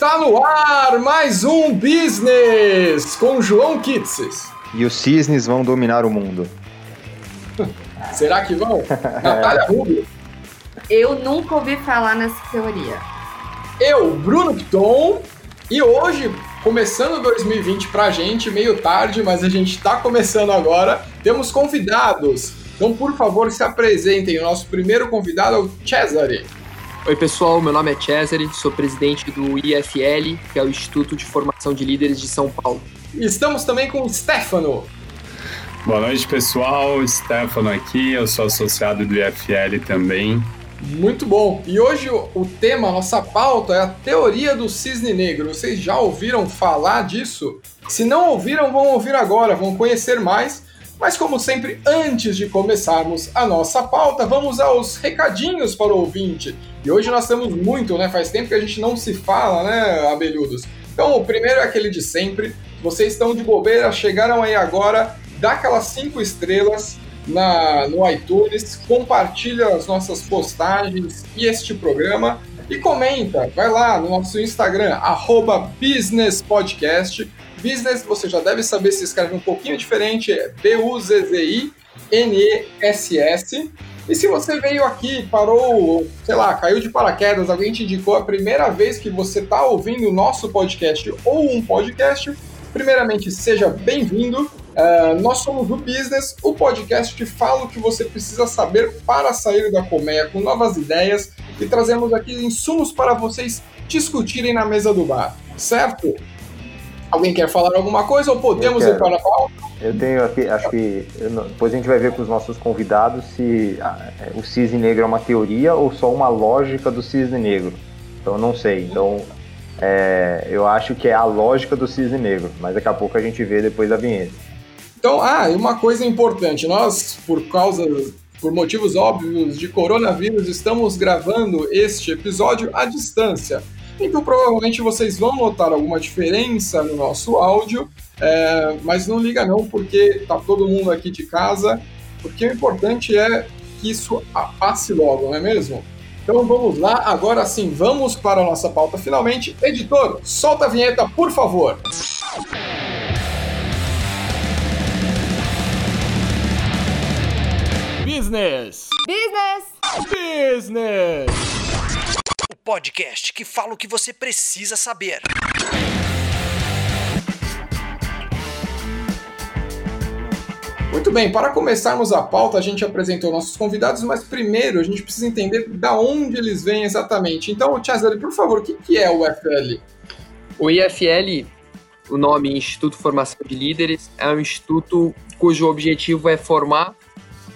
Está no ar mais um Business com João Kitses. E os cisnes vão dominar o mundo. Será que vão? Natália Rubio. Eu nunca ouvi falar nessa teoria. Eu, Bruno Piton. E hoje, começando 2020 pra gente, meio tarde, mas a gente tá começando agora, temos convidados. Então, por favor, se apresentem. O nosso primeiro convidado é o Cesare. Oi, pessoal. Meu nome é Cesare, sou presidente do IFL, que é o Instituto de Formação de Líderes de São Paulo. E estamos também com o Stefano. Boa noite, pessoal. Stefano aqui, eu sou associado do IFL também. Muito bom. E hoje o tema, a nossa pauta é a teoria do cisne negro. Vocês já ouviram falar disso? Se não ouviram, vão ouvir agora, vão conhecer mais. Mas como sempre, antes de começarmos a nossa pauta, vamos aos recadinhos para o ouvinte. E hoje nós temos muito, né? Faz tempo que a gente não se fala, né, abelhudos? Então, o primeiro é aquele de sempre. Vocês estão de bobeira, chegaram aí agora, dá aquelas cinco estrelas, na, no iTunes, compartilha as nossas postagens e este programa e comenta, vai lá no nosso Instagram, arroba businesspodcast. Business, você já deve saber se escreve um pouquinho diferente, é B-U-Z-Z-I-N-E-S-S. E se você veio aqui, parou, sei lá, caiu de paraquedas, alguém te indicou a primeira vez que você está ouvindo o nosso podcast ou um podcast, primeiramente seja bem-vindo. Uh, nós somos o Business, o podcast que fala o que você precisa saber para sair da colmeia com novas ideias e trazemos aqui insumos para vocês discutirem na mesa do bar, certo? Alguém quer falar alguma coisa ou podemos ir para a pauta? Eu tenho aqui, acho que depois a gente vai ver com os nossos convidados se é, o cisne negro é uma teoria ou só uma lógica do cisne negro. Então não sei. Então é, eu acho que é a lógica do cisne negro, mas daqui a pouco a gente vê depois da vinheta. Então, ah, e uma coisa importante, nós, por causa, por motivos óbvios de coronavírus, estamos gravando este episódio à distância. Então, provavelmente vocês vão notar alguma diferença no nosso áudio, é, mas não liga não, porque tá todo mundo aqui de casa, porque o importante é que isso passe logo, não é mesmo? Então vamos lá, agora sim, vamos para a nossa pauta finalmente. Editor, solta a vinheta, por favor. Business. Business. Business. Podcast que fala o que você precisa saber. Muito bem, para começarmos a pauta, a gente apresentou nossos convidados, mas primeiro a gente precisa entender da onde eles vêm exatamente. Então, Cesare, por favor, o que é o IFL? O IFL, o nome Instituto de Formação de Líderes, é um instituto cujo objetivo é formar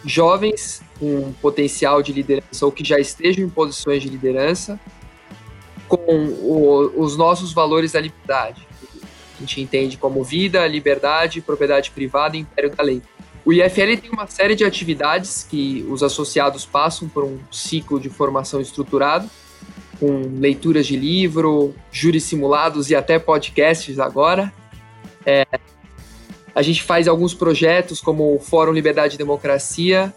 jovens com potencial de liderança ou que já estejam em posições de liderança com o, os nossos valores da liberdade. A gente entende como vida, liberdade, propriedade privada e império da lei. O IFL tem uma série de atividades que os associados passam por um ciclo de formação estruturado, com leituras de livro, júris simulados e até podcasts agora. É, a gente faz alguns projetos como o Fórum Liberdade e Democracia,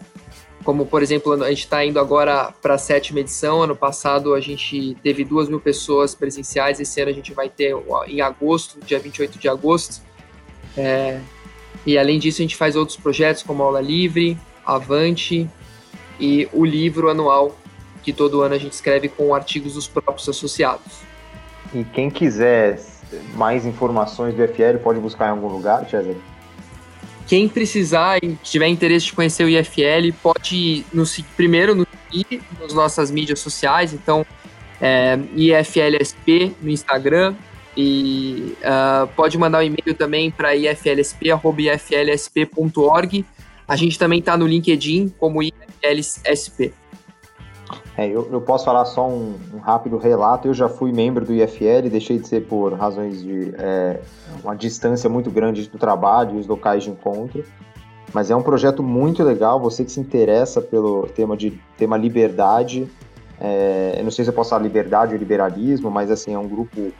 como por exemplo, a gente está indo agora para a sétima edição. Ano passado a gente teve duas mil pessoas presenciais, esse ano a gente vai ter em agosto, dia 28 de agosto. É, e além disso, a gente faz outros projetos como Aula Livre, Avante e o livro anual que todo ano a gente escreve com artigos dos próprios associados. E quem quiser mais informações do FL pode buscar em algum lugar, César? Quem precisar e tiver interesse de conhecer o IFL pode nos primeiro nos seguir nas nossas mídias sociais, então é, IFLSP no Instagram, e uh, pode mandar um e-mail também para iflsp.iflsp.org. A gente também está no LinkedIn como IFLSP. É, eu, eu, posso falar só um, um, rápido relato. Eu já fui membro do IFL, deixei de ser por razões de é, uma distância muito grande do trabalho e os locais de encontro. Mas é um projeto muito legal. Você que se interessa pelo tema de tema liberdade, é, eu não sei se eu posso falar liberdade ou liberalismo, mas assim é um grupo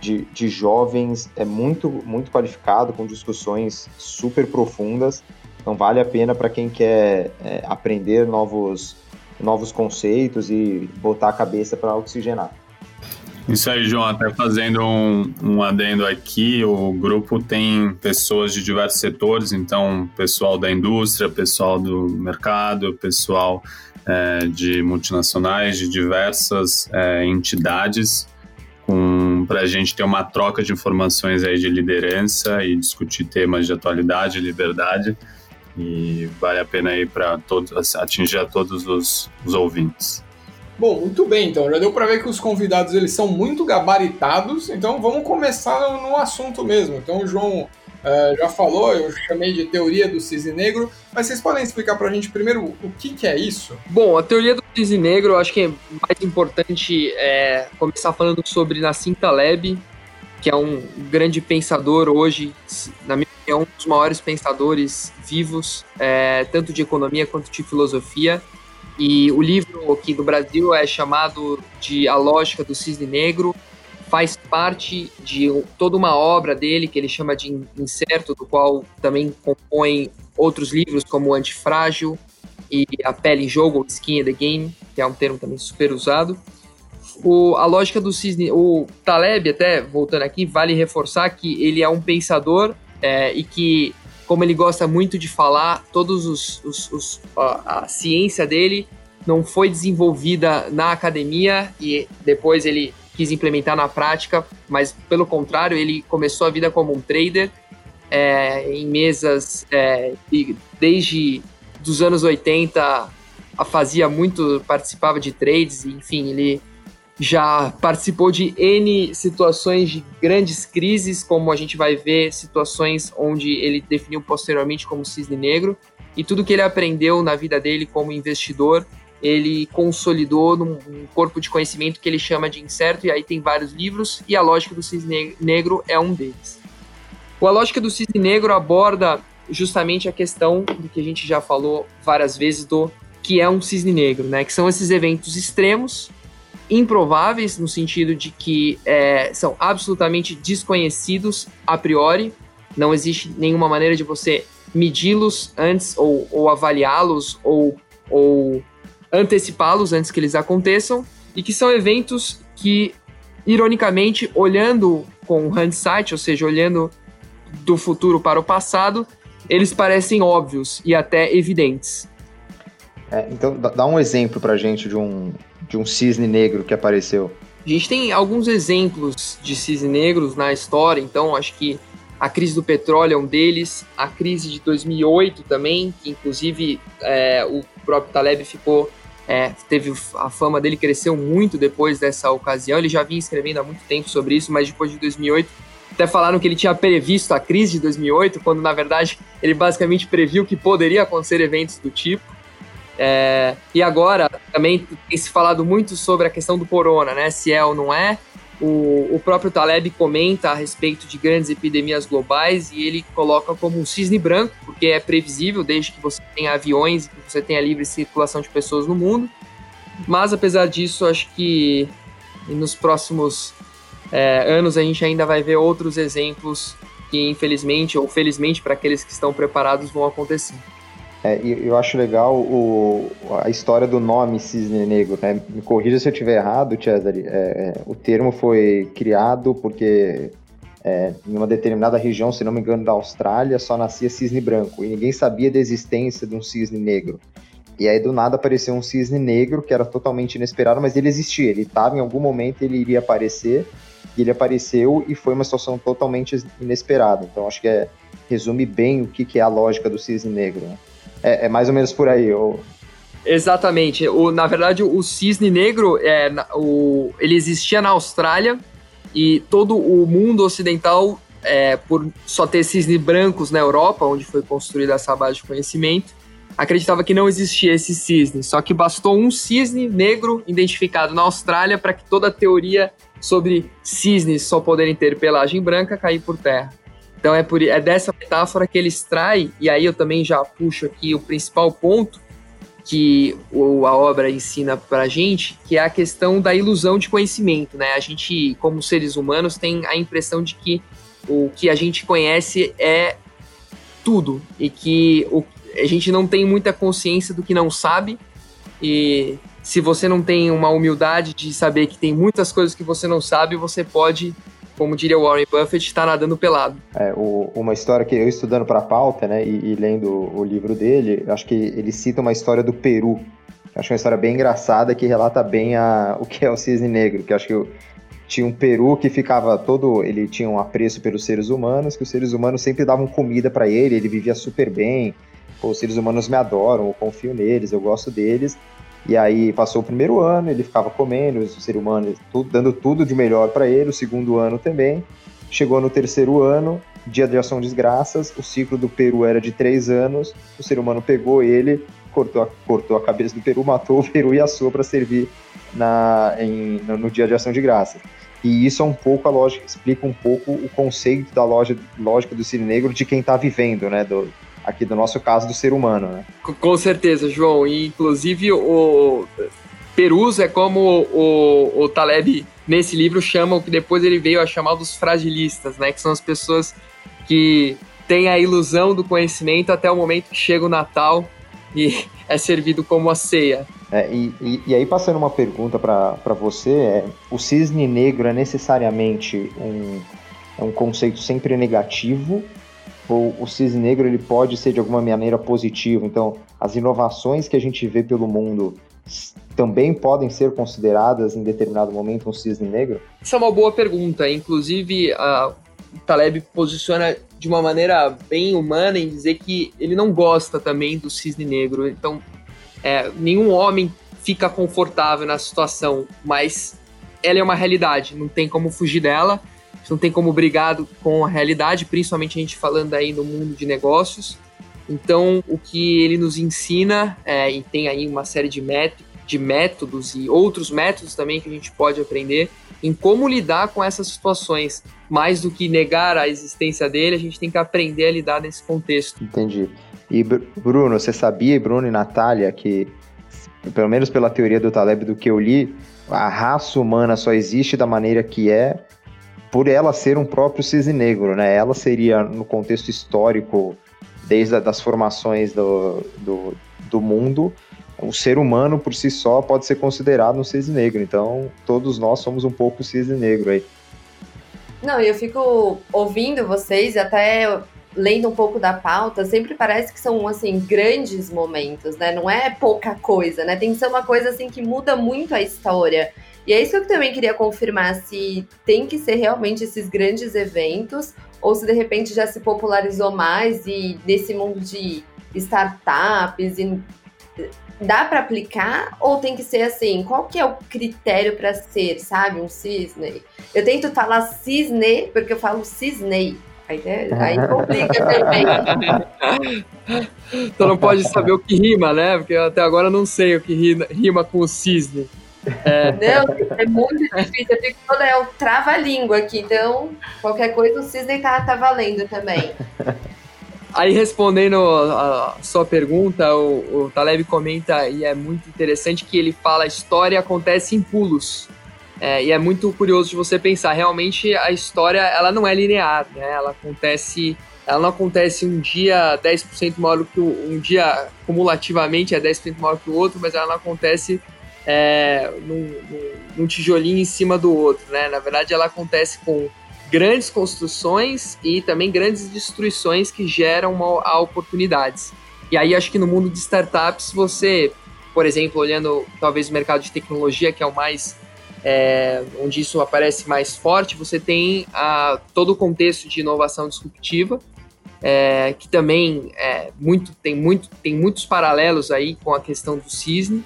de, de jovens é muito, muito qualificado, com discussões super profundas. Então vale a pena para quem quer é, aprender novos, novos conceitos e botar a cabeça para oxigenar. Isso aí, João, até fazendo um, um adendo aqui, o grupo tem pessoas de diversos setores, então pessoal da indústria, pessoal do mercado, pessoal é, de multinacionais, de diversas é, entidades, para a gente ter uma troca de informações aí de liderança e discutir temas de atualidade, liberdade, e vale a pena aí para todos atingir a todos os, os ouvintes. Bom, muito bem, então já deu para ver que os convidados eles são muito gabaritados, então vamos começar no, assunto mesmo. Então o João uh, já falou, eu chamei de teoria do cisne negro, mas vocês podem explicar para a gente primeiro o que, que é isso? Bom, a teoria do cisne negro, eu acho que é mais importante é, começar falando sobre Nassim Taleb, que é um grande pensador hoje, na minha opinião, um dos maiores pensadores vivos, é, tanto de economia quanto de filosofia. E o livro aqui do Brasil é chamado de A Lógica do Cisne Negro, faz parte de toda uma obra dele que ele chama de Incerto, do qual também compõe outros livros como Antifrágil e A Pele em Jogo, Skin in the Game, que é um termo também super usado. O, a lógica do cisne, o Taleb, até voltando aqui, vale reforçar que ele é um pensador é, e que como ele gosta muito de falar, todos os, os, os a, a, ciência dele não foi desenvolvida na academia e depois ele quis implementar na prática, mas pelo contrário, ele começou a vida como um trader é, em mesas é, e desde dos anos 80 fazia muito, participava de trades, enfim, ele já participou de N situações de grandes crises, como a gente vai ver, situações onde ele definiu posteriormente como cisne negro, e tudo que ele aprendeu na vida dele como investidor, ele consolidou num, corpo de conhecimento que ele chama de incerto, e aí tem vários livros, e a lógica do cisne negro é um deles. A lógica do cisne negro aborda justamente a questão do que a gente já falou várias vezes do que é um cisne negro, né? Que são esses eventos extremos improváveis, no sentido de que é, são absolutamente desconhecidos a priori, não existe nenhuma maneira de você medi-los antes ou, ou avaliá-los ou, ou antecipá-los antes que eles aconteçam, e que são eventos que, ironicamente, olhando com hindsight, ou seja, olhando do futuro para o passado, eles parecem óbvios e até evidentes. É, então, dá um exemplo pra gente de um, de um cisne negro que apareceu. A gente tem alguns exemplos de cisne negros na história, então acho que a crise do petróleo é um deles, a crise de 2008 também, que inclusive é, o próprio Taleb ficou, é, teve a fama dele cresceu muito depois dessa ocasião. Ele já vinha escrevendo há muito tempo sobre isso, mas depois de 2008 até falaram que ele tinha previsto a crise de 2008, quando na verdade ele basicamente previu que poderia acontecer eventos do tipo. É, e agora também tem se falado muito sobre a questão do corona, né? Se é ou não é. O, o próprio Taleb comenta a respeito de grandes epidemias globais e ele coloca como um cisne branco, porque é previsível desde que você tenha aviões que você tenha livre circulação de pessoas no mundo. Mas apesar disso, acho que nos próximos é, anos a gente ainda vai ver outros exemplos que infelizmente ou felizmente para aqueles que estão preparados vão acontecer. É, eu acho legal o, a história do nome cisne negro. Né? Me corrija se eu estiver errado, Cesare. É, é, o termo foi criado porque é, em uma determinada região, se não me engano, da Austrália, só nascia cisne branco e ninguém sabia da existência de um cisne negro. E aí do nada apareceu um cisne negro que era totalmente inesperado, mas ele existia. Ele estava em algum momento ele iria aparecer e ele apareceu e foi uma situação totalmente inesperada. Então acho que é, resume bem o que, que é a lógica do cisne negro. Né? É, é mais ou menos por aí. Ou... Exatamente. O, na verdade, o cisne negro, é, o, ele existia na Austrália e todo o mundo ocidental, é, por só ter cisnes brancos na Europa, onde foi construída essa base de conhecimento, acreditava que não existia esse cisne. Só que bastou um cisne negro identificado na Austrália para que toda a teoria sobre cisnes só poderem ter pelagem branca cair por terra. Então é, por, é dessa metáfora que ele extrai, e aí eu também já puxo aqui o principal ponto que o, a obra ensina para a gente, que é a questão da ilusão de conhecimento. Né? A gente, como seres humanos, tem a impressão de que o que a gente conhece é tudo, e que o, a gente não tem muita consciência do que não sabe, e se você não tem uma humildade de saber que tem muitas coisas que você não sabe, você pode, como diria Warren Buffett, estar nadando pelado. É, o, uma história que eu estudando para a pauta, né, e, e, lendo o livro dele, acho que ele cita uma história do Peru. Acho uma história bem engraçada que relata bem a, o que é o cisne negro, que acho que tinha um peru que ficava todo, ele tinha um apreço pelos seres humanos, que os seres humanos sempre davam comida para ele, ele vivia super bem. Pô, os seres humanos me adoram, eu confio neles, eu gosto deles. E aí passou o primeiro ano, ele ficava comendo, os seres humanos tudo, dando tudo de melhor para ele, o segundo ano também. Chegou no terceiro ano, dia de ação de graças, o ciclo do peru era de três anos, o ser humano pegou ele, cortou a, cortou a cabeça do peru, matou o peru e assou para servir na, em, no dia de ação de graças. E isso é um pouco a lógica, explica um pouco o conceito da loja, lógica do cine negro de quem está vivendo, né? Do, aqui do nosso caso do ser humano, né? Com certeza, João. E, inclusive o Perus é como o, o Taleb nesse livro chama o que depois ele veio a chamar dos fragilistas, né? Que são as pessoas que têm a ilusão do conhecimento até o momento que chega o Natal e é servido como a ceia. É, e, e, e, aí, passando uma pergunta para você: é, o cisne negro é necessariamente um, é um conceito sempre negativo? Ou o cisne negro ele pode ser de alguma maneira positivo? Então, as inovações que a gente vê pelo mundo também podem ser consideradas em determinado momento um cisne negro? Isso é uma boa pergunta. Inclusive, a Taleb posiciona de uma maneira bem humana em dizer que ele não gosta também do cisne negro. Então, é, nenhum homem fica confortável na situação, mas ela é uma realidade, não tem como fugir dela, não tem como brigar com a realidade, principalmente a gente falando aí no mundo de negócios. Então, o que ele nos ensina, é, e tem aí uma série de, de métodos e outros métodos também que a gente pode aprender em como lidar com essas situações. Mais do que negar a existência dele, a gente tem que aprender a lidar nesse contexto. Entendi. E Bruno, você sabia, Bruno e Natália, que, pelo menos pela teoria do Taleb do que eu li, a raça humana só existe da maneira que é por ela ser um próprio cisne negro, né? Ela seria, no contexto histórico, desde as formações do, do, do mundo, o ser humano por si só pode ser considerado um cisne negro. Então, todos nós somos um pouco cisne negro aí. Não, eu fico ouvindo vocês, até lendo um pouco da pauta, sempre parece que são, assim, grandes momentos, né? Não é pouca coisa, né? Tem que ser uma coisa, assim, que muda muito a história. E é isso que eu também queria confirmar, se tem que ser realmente esses grandes eventos, ou se de repente já se popularizou mais e nesse mundo de startups e dá para aplicar ou tem que ser assim? Qual que é o critério para ser, sabe, um cisne? Eu tento falar cisne porque eu falo cisnei. Aí, né? Aí complica também. então não pode saber o que rima, né? Porque até agora eu não sei o que rima, rima com o cisne. É. Não, é muito difícil. Eu fico toda é o trava-língua aqui, então qualquer coisa o cisne tá, tá valendo também. Aí respondendo a sua pergunta, o, o Taleb comenta e é muito interessante que ele fala a história acontece em pulos. É, e é muito curioso de você pensar, realmente a história ela não é linear, né? Ela acontece, ela não acontece um dia 10% maior que o, um dia cumulativamente é 10% maior que o outro, mas ela não acontece é, num, num, tijolinho em cima do outro, né? Na verdade, ela acontece com grandes construções e também grandes destruições que geram uma, oportunidades. E aí acho que no mundo de startups você, por exemplo, olhando talvez o mercado de tecnologia que é o mais é, onde isso aparece mais forte, você tem a, todo o contexto de inovação disruptiva, é, que também é, muito, tem, muito, tem muitos paralelos aí com a questão do cisne,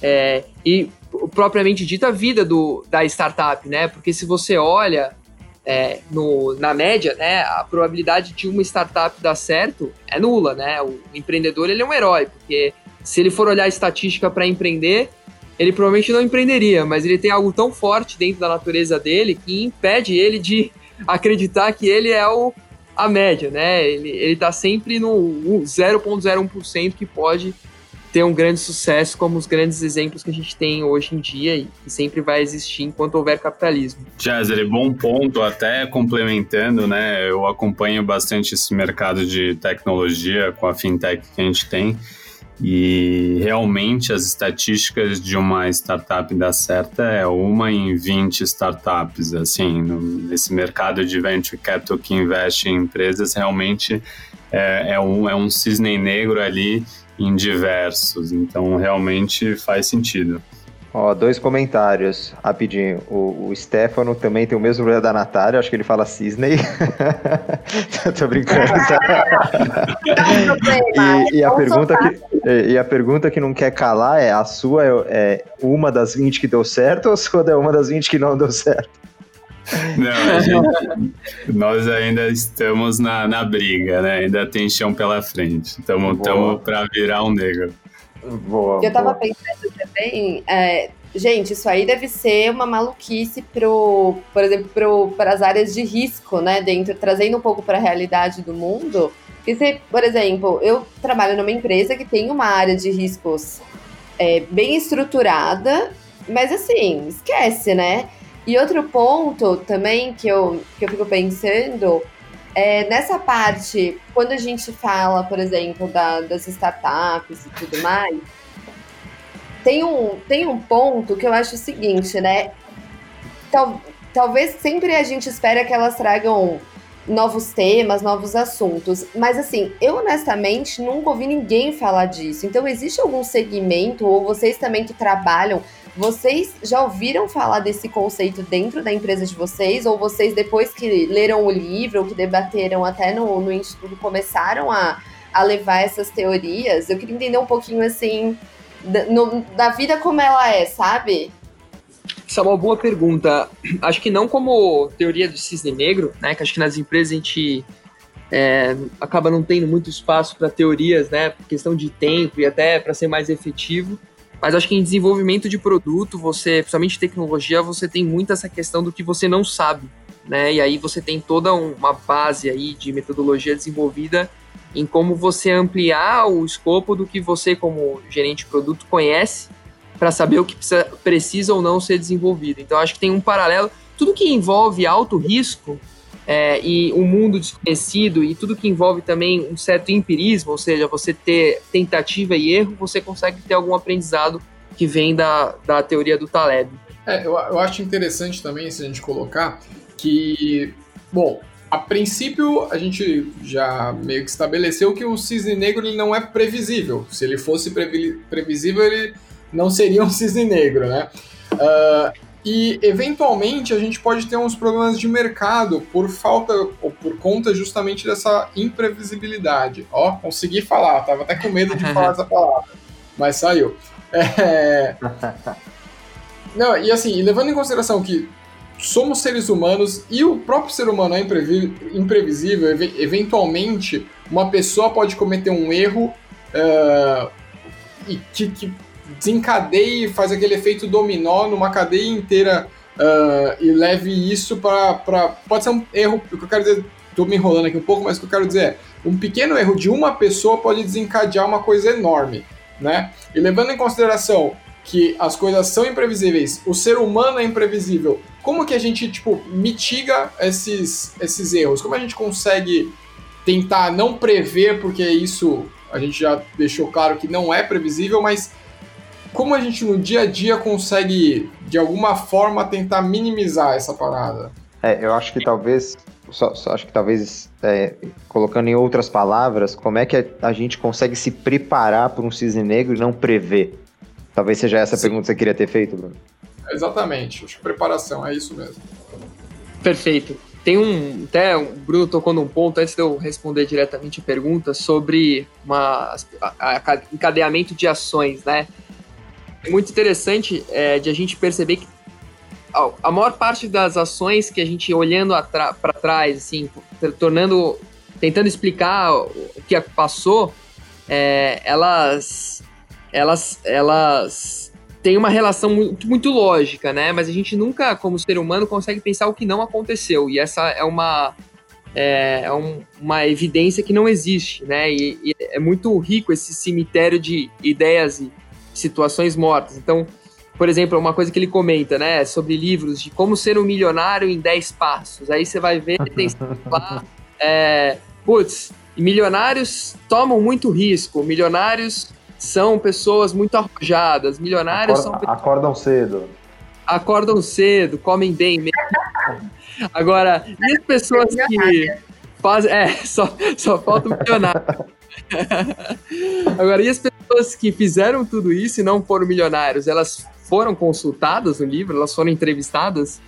é, e propriamente dita a vida do, da startup, né? Porque se você olha é, no, na média, né, a probabilidade de uma startup dar certo é nula, né? O empreendedor ele é um herói, porque se ele for olhar a estatística para empreender, ele provavelmente não empreenderia, mas ele tem algo tão forte dentro da natureza dele que impede ele de acreditar que ele é o, a média, né? Ele, ele tá sempre no 0,01% que pode ter um grande sucesso como os grandes exemplos que a gente tem hoje em dia e que sempre vai existir enquanto houver capitalismo. Jézer, bom ponto, até complementando, né? Eu acompanho bastante esse mercado de tecnologia com a fintech que a gente tem. E realmente as estatísticas de uma startup dar certa é uma em 20 startups. Assim, nesse mercado de venture capital que investe em empresas, realmente é, é, um, é um cisne negro ali em diversos. Então, realmente faz sentido. Ó, dois comentários, rapidinho. O, o Stefano também tem o mesmo problema da Natália, acho que ele fala Cisney. Tô brincando. e, e, a pergunta que, e a pergunta que não quer calar é: a sua é, é uma das 20 que deu certo ou a sua é uma das 20 que não deu certo? Não, gente, nós ainda estamos na, na briga, né? Ainda tem chão pela frente. Estamos para virar um negro. Boa, eu tava boa. pensando também, é, gente, isso aí deve ser uma maluquice pro, por exemplo, para as áreas de risco, né? Dentro, trazendo um pouco para a realidade do mundo. Porque, se, por exemplo, eu trabalho numa empresa que tem uma área de riscos é, bem estruturada, mas assim, esquece, né? E outro ponto também que eu, que eu fico pensando é, nessa parte, quando a gente fala, por exemplo, da, das startups e tudo mais, tem um, tem um ponto que eu acho o seguinte, né? Tal, talvez sempre a gente espera que elas tragam novos temas, novos assuntos. Mas assim, eu honestamente nunca ouvi ninguém falar disso. Então, existe algum segmento, ou vocês também que trabalham vocês já ouviram falar desse conceito dentro da empresa de vocês? Ou vocês, depois que leram o livro, ou que debateram até no, no Instituto, começaram a, a levar essas teorias? Eu queria entender um pouquinho, assim, da, no, da vida como ela é, sabe? Isso é uma boa pergunta. Acho que não como teoria do cisne negro, né? Que acho que nas empresas a gente é, acaba não tendo muito espaço para teorias, né? Por questão de tempo e até para ser mais efetivo. Mas acho que em desenvolvimento de produto, você, principalmente tecnologia, você tem muito essa questão do que você não sabe, né? E aí você tem toda uma base aí de metodologia desenvolvida em como você ampliar o escopo do que você, como gerente de produto, conhece para saber o que precisa, precisa ou não ser desenvolvido. Então, acho que tem um paralelo. Tudo que envolve alto risco é, e um mundo desconhecido e tudo que envolve também um certo empirismo, ou seja, você ter tentativa e erro, você consegue ter algum aprendizado que vem da, da teoria do Taleb. É, eu, eu acho interessante também, se a gente colocar, que, bom, a princípio a gente já meio que estabeleceu que o cisne negro ele não é previsível. Se ele fosse previsível, ele não seria um cisne negro, né? Uh, e eventualmente a gente pode ter uns problemas de mercado por falta ou por conta justamente dessa imprevisibilidade. Ó, consegui falar, tava até com medo de falar essa palavra, mas saiu. É... Não, e assim, levando em consideração que somos seres humanos e o próprio ser humano é imprevisível, eventualmente uma pessoa pode cometer um erro uh, e que, que desencadeie faz aquele efeito dominó numa cadeia inteira uh, e leve isso para. Pode ser um erro, o que eu quero dizer, estou me enrolando aqui um pouco, mas o que eu quero dizer é: um pequeno erro de uma pessoa pode desencadear uma coisa enorme, né? E levando em consideração que as coisas são imprevisíveis, o ser humano é imprevisível, como que a gente, tipo, mitiga esses, esses erros? Como a gente consegue tentar não prever, porque isso a gente já deixou claro que não é previsível, mas como a gente no dia a dia consegue, de alguma forma, tentar minimizar essa parada? É, eu acho que talvez, só, só acho que talvez, é, colocando em outras palavras, como é que a gente consegue se preparar para um cisne negro e não prever? Talvez seja essa a pergunta que você queria ter feito, Bruno. Exatamente, acho que preparação, é isso mesmo. Perfeito. Tem um. Até o Bruno tocou num ponto, antes de eu responder diretamente a pergunta, sobre uma, a, a, encadeamento de ações, né? É muito interessante é, de a gente perceber que a maior parte das ações que a gente olhando para trás, assim, tornando, tentando explicar o que passou, é, elas, elas, elas têm uma relação muito, muito lógica, né? Mas a gente nunca, como ser humano, consegue pensar o que não aconteceu. E essa é uma é, é um, uma evidência que não existe, né? E, e, é muito rico esse cemitério de ideias e situações mortas. Então, por exemplo, uma coisa que ele comenta, né, sobre livros de como ser um milionário em 10 passos. Aí você vai ver, tem lá, é, putz, milionários tomam muito risco, milionários são pessoas muito arrojadas, milionários Acorda, são acordam cedo. acordam cedo, comem bem mesmo. Agora, e as pessoas que fazem. É, só, só falta o milionário. Agora, e as pessoas que fizeram tudo isso e não foram milionários, elas foram consultadas no livro? Elas foram entrevistadas?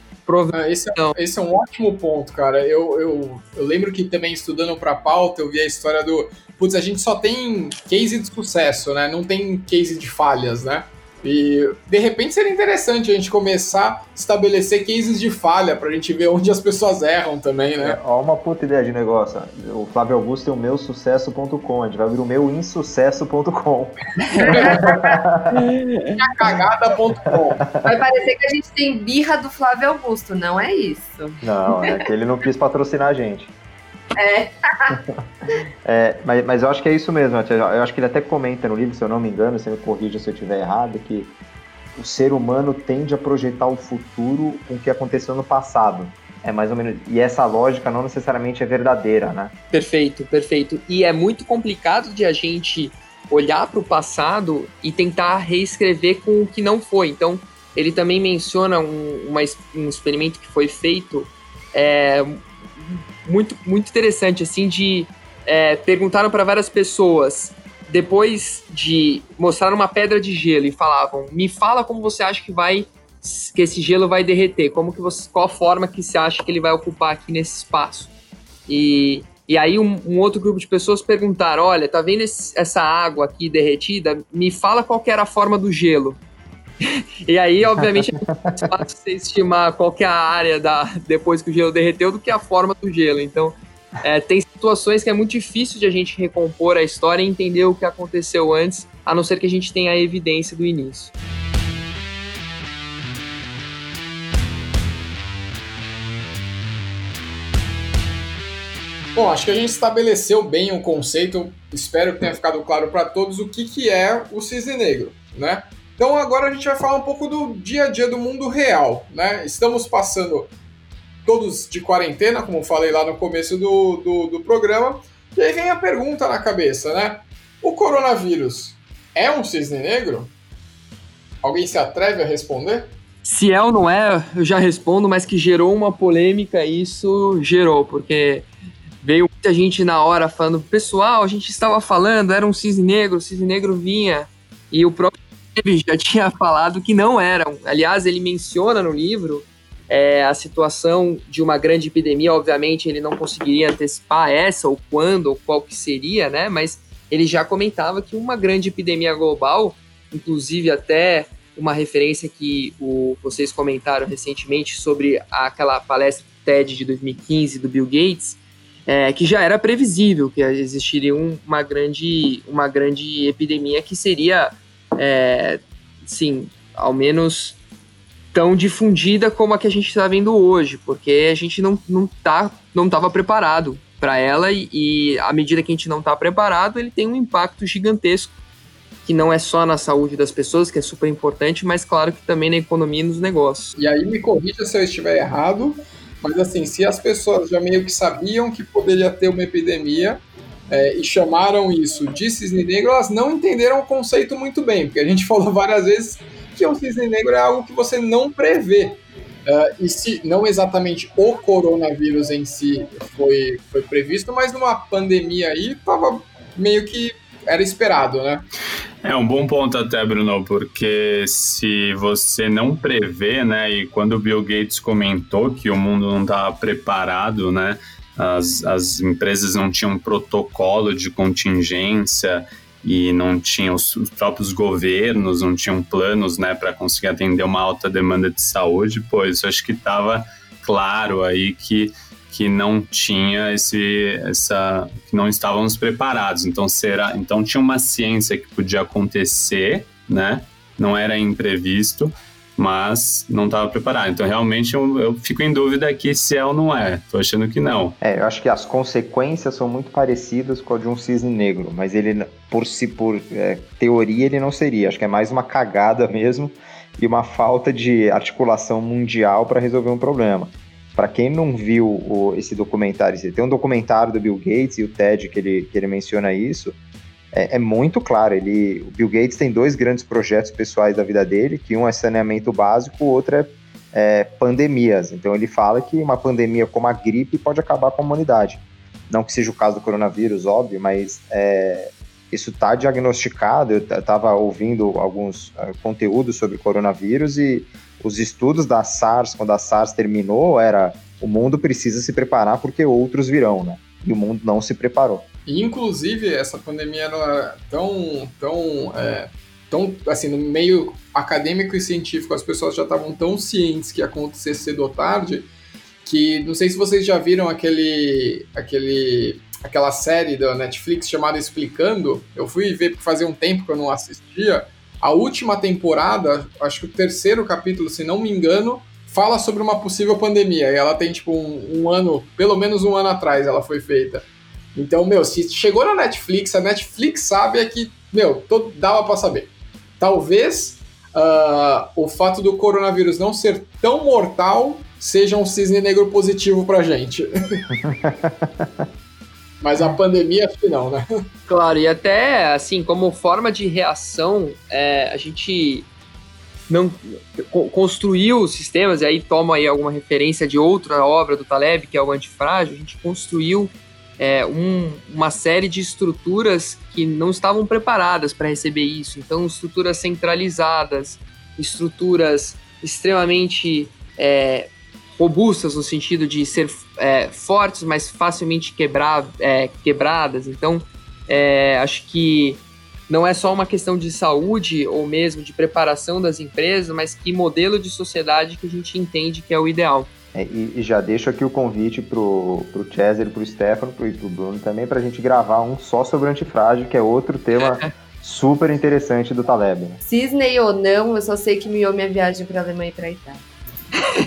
Ah, esse, é, esse é um ótimo ponto, cara. Eu, eu, eu lembro que também estudando para pauta, eu vi a história do. Putz, a gente só tem case de sucesso, né? Não tem case de falhas, né? E de repente seria interessante a gente começar a estabelecer cases de falha pra gente ver onde as pessoas erram também, né? É, ó, uma puta ideia de negócio. O Flávio Augusto tem o meu sucesso.com, a gente vai abrir o meu insucesso.com. cagada.com. Vai parecer que a gente tem birra do Flávio Augusto, não é isso. Não, é que ele não quis patrocinar a gente. É. é mas, mas eu acho que é isso mesmo. Eu acho que ele até comenta no livro, se eu não me engano, você me corrija se eu estiver errado, que o ser humano tende a projetar o futuro com o que aconteceu no passado. É mais ou menos. E essa lógica não necessariamente é verdadeira, né? Perfeito, perfeito. E é muito complicado de a gente olhar para o passado e tentar reescrever com o que não foi. Então, ele também menciona um, uma, um experimento que foi feito é, muito, muito interessante, assim, de é, perguntaram para várias pessoas depois de mostrar uma pedra de gelo e falavam, me fala como você acha que vai que esse gelo vai derreter, como que você, qual a forma que você acha que ele vai ocupar aqui nesse espaço. E, e aí um, um outro grupo de pessoas perguntaram, olha, tá vendo esse, essa água aqui derretida? Me fala qual era a forma do gelo. e aí, obviamente, é mais fácil você estimar qual é a área da, depois que o gelo derreteu do que a forma do gelo. Então, é, tem situações que é muito difícil de a gente recompor a história e entender o que aconteceu antes, a não ser que a gente tenha a evidência do início. Bom, acho que a gente estabeleceu bem o conceito, espero que tenha ficado claro para todos o que, que é o cisne negro, né? Então agora a gente vai falar um pouco do dia a dia do mundo real, né? Estamos passando todos de quarentena, como falei lá no começo do, do, do programa, e aí vem a pergunta na cabeça, né? O coronavírus é um cisne negro? Alguém se atreve a responder? Se é ou não é, eu já respondo, mas que gerou uma polêmica, isso gerou, porque veio muita gente na hora falando, pessoal, a gente estava falando, era um cisne negro, o cisne negro vinha, e o próprio ele já tinha falado que não eram. Aliás, ele menciona no livro é, a situação de uma grande epidemia. Obviamente, ele não conseguiria antecipar essa ou quando ou qual que seria, né? Mas ele já comentava que uma grande epidemia global, inclusive até uma referência que o, vocês comentaram recentemente sobre aquela palestra TED de 2015 do Bill Gates, é, que já era previsível que existiria um, uma, grande, uma grande epidemia que seria é, sim, ao menos tão difundida como a que a gente está vendo hoje, porque a gente não não tá não estava preparado para ela e, e à medida que a gente não está preparado, ele tem um impacto gigantesco que não é só na saúde das pessoas, que é super importante, mas claro que também na economia e nos negócios. E aí me corrija se eu estiver errado, mas assim, se as pessoas já meio que sabiam que poderia ter uma epidemia, é, e chamaram isso de cisne negro, elas não entenderam o conceito muito bem, porque a gente falou várias vezes que o cisne negro é algo que você não prevê. Uh, e se não exatamente o coronavírus em si foi, foi previsto, mas numa pandemia aí estava meio que era esperado, né? É um bom ponto até, Bruno, porque se você não prevê, né, e quando o Bill Gates comentou que o mundo não estava preparado, né, as, as empresas não tinham protocolo de contingência e não tinham os, os próprios governos, não tinham planos né, para conseguir atender uma alta demanda de saúde, pois acho que estava claro aí que, que não tinha esse essa que não estávamos preparados. Então será, então tinha uma ciência que podia acontecer, né? Não era imprevisto, mas não estava preparado. Então, realmente, eu, eu, fico em dúvida aqui se é ou não é. Tô achando que não. É, eu acho que as consequências são muito parecidas com a de um cisne negro, mas ele, por si, por é, teoria, ele não seria. Acho que é mais uma cagada mesmo e uma falta de articulação mundial para resolver um problema. Para quem não viu o, esse documentário, tem um documentário do Bill Gates e o TED que ele, que ele menciona isso. É, é, muito claro. Ele, o Bill Gates tem dois grandes projetos pessoais da vida dele, que um é saneamento básico, o outro é, é pandemias. Então ele fala que uma pandemia como a gripe pode acabar com a humanidade. Não que seja o caso do coronavírus, óbvio, mas é, isso está diagnosticado. Eu estava ouvindo alguns uh, conteúdos sobre coronavírus e os estudos da SARS, quando a SARS terminou, era o mundo precisa se preparar porque outros virão, né? E o mundo não se preparou. Inclusive, essa pandemia era tão, tão, é, tão, assim, no meio acadêmico e científico, as pessoas já estavam tão cientes que ia acontecer cedo ou tarde, que não sei se vocês já viram aquele, aquele, aquela série da Netflix chamada Explicando. Eu fui ver fazer um tempo que eu não assistia. A última temporada, acho que o terceiro capítulo, se não me engano, fala sobre uma possível pandemia. E ela tem, tipo, um, um ano, pelo menos um ano atrás ela foi feita. Então, meu, se chegou na Netflix, a Netflix sabe é que, meu, todo, dava para saber. Talvez uh, o fato do coronavírus não ser tão mortal seja um cisne negro positivo pra gente. Mas a pandemia, acho que não, né? Claro, e até, assim, como forma de reação, é, a gente não construiu sistemas, e aí toma aí alguma referência de outra obra do Taleb, que é o Antifrágil, a gente construiu é, um, uma série de estruturas que não estavam preparadas para receber isso. Então, estruturas centralizadas, estruturas extremamente é, robustas no sentido de ser é, fortes, mas facilmente é, quebradas. Então, é, acho que não é só uma questão de saúde ou mesmo de preparação das empresas, mas que modelo de sociedade que a gente entende que é o ideal. É, e, e, já deixo aqui o convite pro, pro Cesar, pro Stefano pro, e pro Bruno também para a gente gravar um só sobre antifrágil, que é outro tema super interessante do Taleb. Né? Cisney ou não, eu só sei que miou minha viagem para Alemanha e para Itália.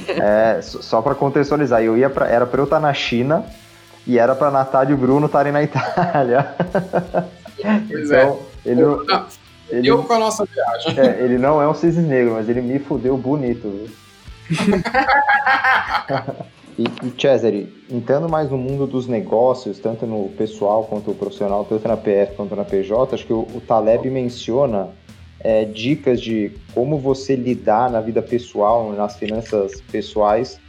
É, só para contextualizar, eu ia pra, era para eu estar na China e era para Natália e o Bruno estarem na Itália. Pois é. então, é. Ele, ele, eu com a nossa viagem. É, ele não é um cisne negro, mas ele me fudeu bonito. Viu? E, e Cesare, entrando mais no mundo dos negócios, tanto no pessoal quanto no profissional, tanto na PF quanto na PJ, acho que o, o Taleb menciona é, dicas de como você lidar na vida pessoal, nas finanças pessoais,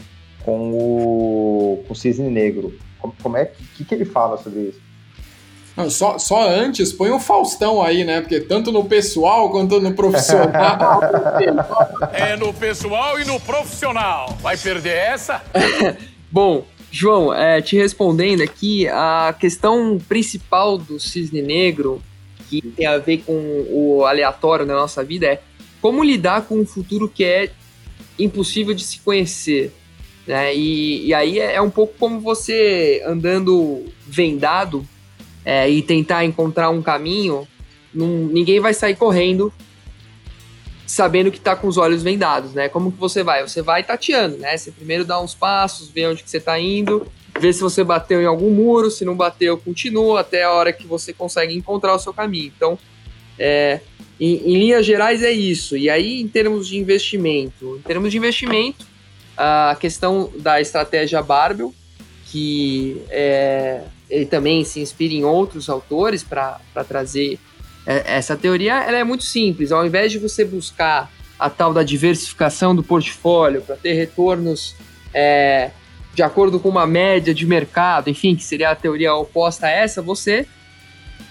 com o, com o cisne negro. Como, como é que, que ele fala sobre isso? Não, só, só antes, põe o Faustão aí, né? Porque tanto no pessoal quanto no profissional. é no pessoal e no profissional. Vai perder essa? Bom, João, é, te respondendo aqui, a questão principal do cisne negro, que tem a ver com o aleatório na nossa vida, é como lidar com um futuro que é impossível de se conhecer. Né? E, e aí é, é um pouco como você andando vendado é, e tentar encontrar um caminho, ninguém vai sair correndo sabendo que está com os olhos vendados, né? Como que você vai? Você vai tateando, né? Você primeiro dá uns passos, vê onde que você está indo, vê se você bateu em algum muro, se não bateu, continua até a hora que você consegue encontrar o seu caminho. Então, é, em, em linhas gerais é isso. E aí, em termos de investimento, em termos de investimento, a questão da estratégia Barbell, que é, ele também se inspira em outros autores para trazer é, essa teoria. Ela é muito simples. Ao invés de você buscar a tal da diversificação do portfólio para ter retornos é, de acordo com uma média de mercado, enfim, que seria a teoria oposta a essa, você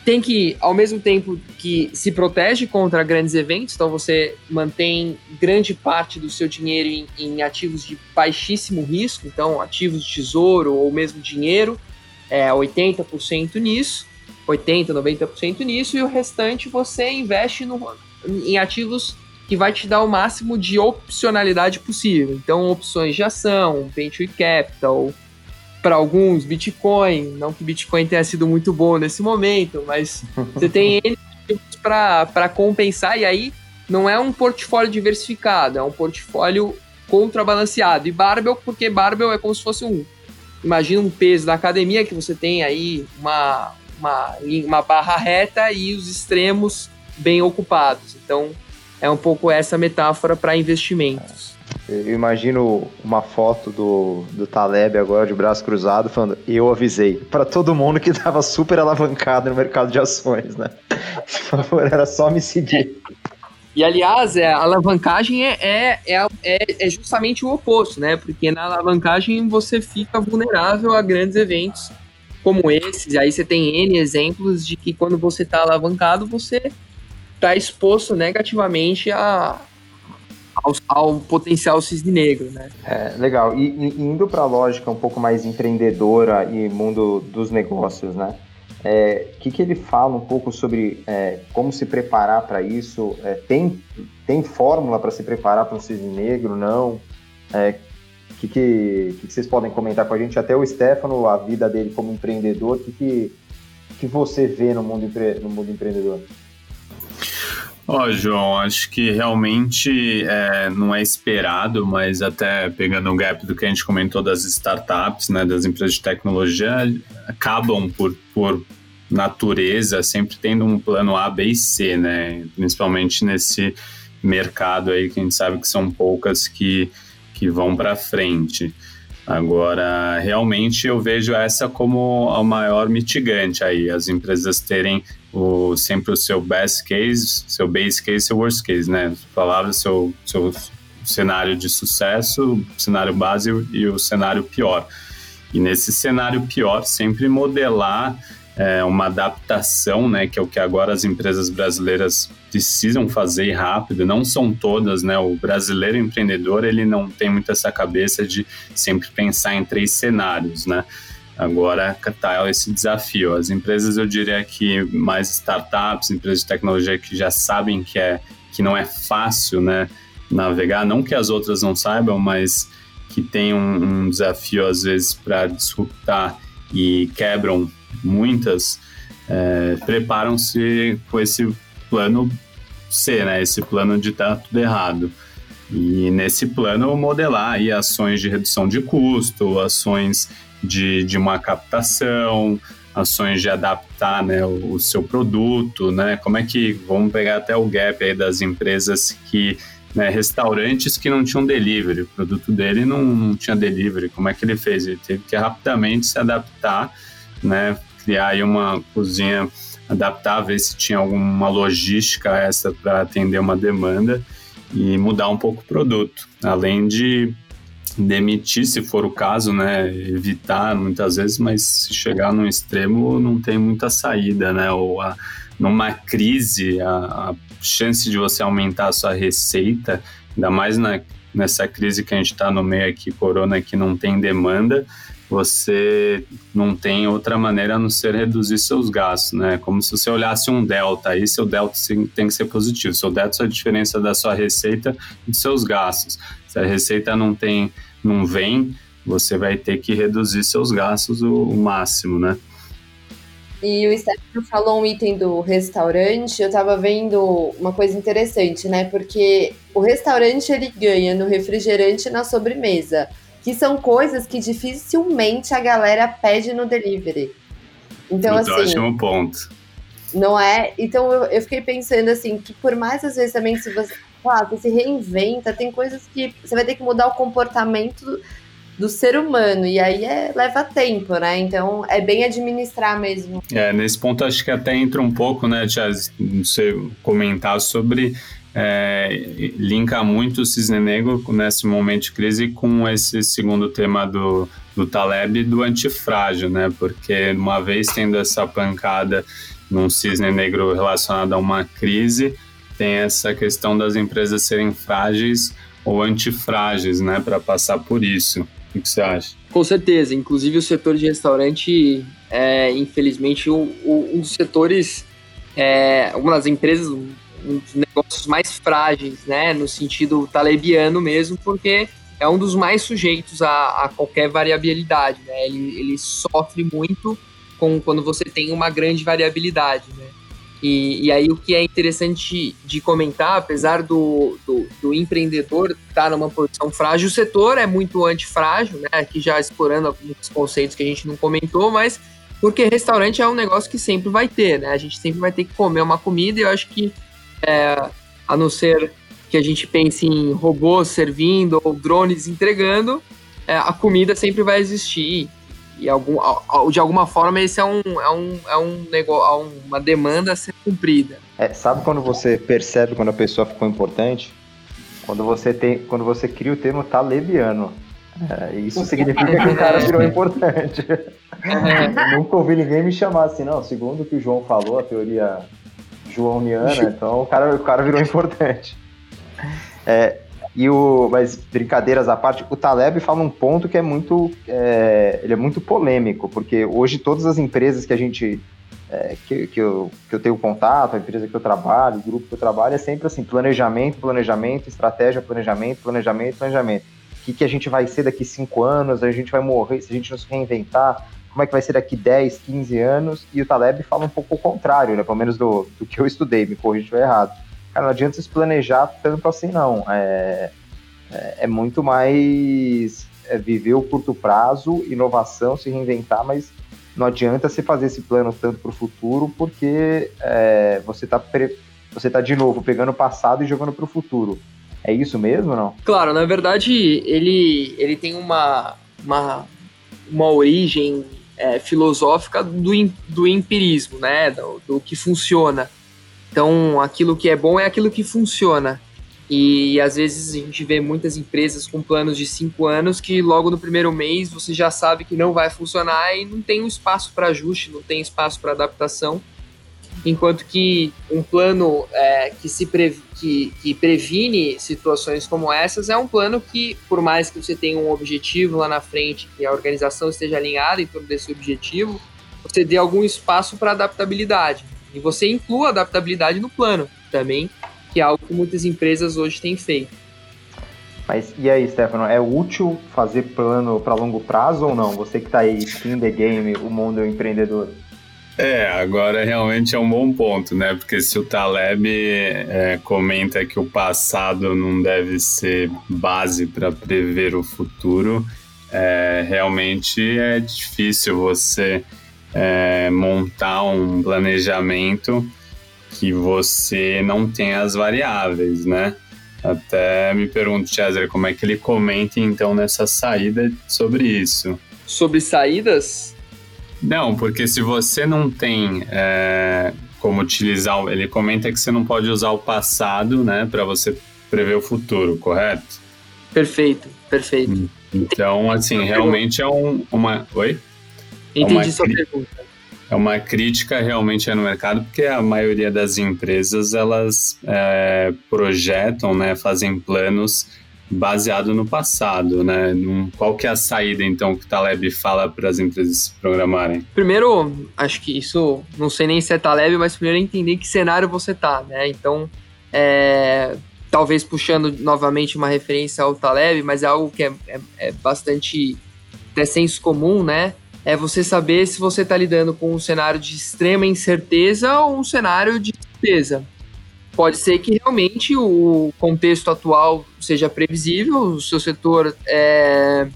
tem que, ao mesmo tempo que se protege contra grandes eventos, então você mantém grande parte do seu dinheiro em, em ativos de baixíssimo risco, então ativos de tesouro ou mesmo dinheiro, é, 80% nisso, 80%, 90% nisso, e o restante você investe no, em ativos que vai te dar o máximo de opcionalidade possível. Então, opções de ação, venture capital, para alguns, Bitcoin. Não que Bitcoin tenha sido muito bom nesse momento, mas você tem ele para compensar, e aí não é um portfólio diversificado, é um portfólio contrabalanceado. E Barbell, porque Barbell é como se fosse um imagina um peso da academia que você tem aí uma, uma, uma barra reta e os extremos bem ocupados. Então, é um pouco essa metáfora para investimentos. Eu imagino uma foto do, do Taleb agora de braço cruzado falando: Eu avisei para todo mundo que estava super alavancado no mercado de ações, né? Por favor, era só me seguir. E aliás, é, a alavancagem é, é, é, é, justamente o oposto, né? Porque na alavancagem você fica vulnerável a grandes eventos como esses. E aí você tem N exemplos de que quando você está alavancado, você está exposto negativamente a, ao, ao, potencial cisne negro, né? É, legal. E, e indo para a lógica um pouco mais empreendedora e mundo dos negócios, né? O é, que, que ele fala um pouco sobre é, como se preparar para isso? É, tem, tem fórmula para se preparar para um cisne negro? Não? O é, que, que, que, vocês podem comentar com a gente? Até o Stefano, a vida dele como empreendedor, o que, que, que você vê no mundo, no mundo empreendedor? Ó, João, acho que realmente é, não é esperado, mas até pegando o gap do que a gente comentou das startups, né, das empresas de tecnologia, acabam por, por natureza sempre tendo um plano A, B e C, né, principalmente nesse mercado aí que a gente sabe que são poucas que, que vão para frente. Agora, realmente eu vejo essa como a maior mitigante aí, as empresas terem o, sempre o seu best case, seu base case, seu worst case, né? Palavra, seu, seu cenário de sucesso, cenário base e o cenário pior. E nesse cenário pior, sempre modelar é, uma adaptação, né, que é o que agora as empresas brasileiras precisam fazer rápido. Não são todas, né? O brasileiro empreendedor ele não tem muito essa cabeça de sempre pensar em três cenários, né? Agora tá esse desafio. As empresas, eu diria que mais startups, empresas de tecnologia que já sabem que é que não é fácil, né, navegar. Não que as outras não saibam, mas que tem um, um desafio às vezes para disruptar e quebram muitas, é, preparam-se com esse plano C, né? Esse plano de estar tá tudo errado. E nesse plano modelar aí ações de redução de custo, ações de, de uma captação, ações de adaptar né, o, o, seu produto, né? Como é que vamos pegar até o gap aí das empresas que né, restaurantes que não tinham delivery, o produto dele não, não tinha delivery. Como é que ele fez? Ele teve que rapidamente se adaptar, né? Criar aí uma cozinha adaptar, ver se tinha alguma logística essa para atender uma demanda e mudar um pouco o produto, além de demitir, se for o caso, né, evitar muitas vezes, mas se chegar num extremo não tem muita saída, né, ou a, numa crise a, a, chance de você aumentar a sua receita, ainda mais na, nessa crise que a gente está no meio aqui, corona, que não tem demanda, você não tem outra maneira a não ser reduzir seus gastos, né? Como se você olhasse um delta, aí seu delta tem que ser positivo. Seu delta é a diferença da sua receita e dos seus gastos. Se a receita não tem, não vem, você vai ter que reduzir seus gastos o, o máximo, né? E o Stefano falou um item do restaurante, eu tava vendo uma coisa interessante, né? Porque o restaurante ele ganha no refrigerante e na sobremesa que são coisas que dificilmente a galera pede no delivery. Então, Muito assim. Ótimo ponto. Não é? Então eu, eu fiquei pensando assim, que por mais às vezes também se você, claro, você se reinventa, tem coisas que você vai ter que mudar o comportamento do ser humano, e aí é, leva tempo, né? Então é bem administrar mesmo. É, nesse ponto acho que até entra um pouco, né, Tia, você comentar sobre é, linka muito o cisne negro nesse momento de crise com esse segundo tema do, do Taleb do antifrágil, né? Porque uma vez tendo essa pancada num cisne negro relacionado a uma crise, tem essa questão das empresas serem frágeis ou antifrágeis, né? Para passar por isso. O que você acha? Com certeza. Inclusive o setor de restaurante é, infelizmente, um, um dos setores, é, uma das empresas um dos negócios mais frágeis, né, no sentido talebiano mesmo, porque é um dos mais sujeitos a, a qualquer variabilidade, né? Ele, ele sofre muito com quando você tem uma grande variabilidade, né? E, e aí o que é interessante de comentar, apesar do, do, do empreendedor estar numa posição frágil, o setor é muito antifrágil, né? Aqui já explorando alguns conceitos que a gente não comentou, mas porque restaurante é um negócio que sempre vai ter, né? A gente sempre vai ter que comer uma comida e eu acho que é, a não ser que a gente pense em robôs servindo ou drones entregando, é, a comida sempre vai existir. E algum, de alguma forma esse é um, é um, é um negócio, é uma demanda a ser cumprida. É, sabe quando você percebe quando a pessoa ficou importante? Quando você tem, quando você cria o termo talebiano. É, isso significa que o cara virou importante. Eu nunca ouvi ninguém me chamar assim, não. Segundo o que o João falou, a teoria joãoniana, então o cara, o cara virou importante. É, e o, mas brincadeiras à parte, o Taleb fala um ponto que é muito, é, ele é muito polêmico, porque hoje todas as empresas que a gente, é, que, que, eu, que eu tenho contato, a empresa que eu trabalho, o grupo que eu trabalho, é sempre assim, planejamento, planejamento, estratégia, planejamento, planejamento, planejamento. O que, que a gente vai ser daqui cinco anos, a gente vai morrer, se a gente não se reinventar, como é que vai ser daqui 10, 15 anos, e o Taleb fala um pouco o contrário, né, pelo menos do, do que eu estudei, me corrija se estiver errado cara, não adianta se planejar tanto assim, não. É, é, é muito mais é, viver o curto prazo, inovação, se reinventar, mas não adianta você fazer esse plano tanto para o futuro, porque é, você está você tá de novo pegando o passado e jogando para o futuro. É isso mesmo, não? Claro, na verdade ele, ele tem uma, uma, uma origem é, filosófica do, do empirismo, né? Do, do que funciona. Então, aquilo que é bom é aquilo que funciona. E às vezes a gente vê muitas empresas com planos de cinco anos que logo no primeiro mês você já sabe que não vai funcionar e não tem um espaço para ajuste, não tem espaço para adaptação. Enquanto que um plano é, que, se que, que previne situações como essas é um plano que, por mais que você tenha um objetivo lá na frente, que a organização esteja alinhada em torno desse objetivo, você dê algum espaço para adaptabilidade. E você inclua adaptabilidade no plano também, que é algo que muitas empresas hoje têm feito. Mas e aí, Stefano, é útil fazer plano para longo prazo ou não? Você que está aí in the game, o mundo empreendedor. É, agora realmente é um bom ponto, né? Porque se o Taleb é, comenta que o passado não deve ser base para prever o futuro, é, realmente é difícil você é, montar um planejamento que você não tem as variáveis, né? Até me pergunto, César, como é que ele comenta então nessa saída sobre isso? Sobre saídas? Não, porque se você não tem é, como utilizar, ele comenta que você não pode usar o passado, né, para você prever o futuro, correto? Perfeito, perfeito. Hum, então, assim, realmente é um, uma. Oi? Entendi é sua pergunta. É uma crítica realmente no mercado, porque a maioria das empresas elas é, projetam, né, fazem planos baseado no passado, né? Qual que é a saída, então, que o Taleb fala para as empresas se programarem? Primeiro, acho que isso, não sei nem se é Taleb, mas primeiro é entender que cenário você tá, né? Então, é, talvez puxando novamente uma referência ao Taleb, mas é algo que é, é, é bastante até senso comum, né? é você saber se você está lidando com um cenário de extrema incerteza ou um cenário de certeza. Pode ser que realmente o contexto atual seja previsível, o seu setor é,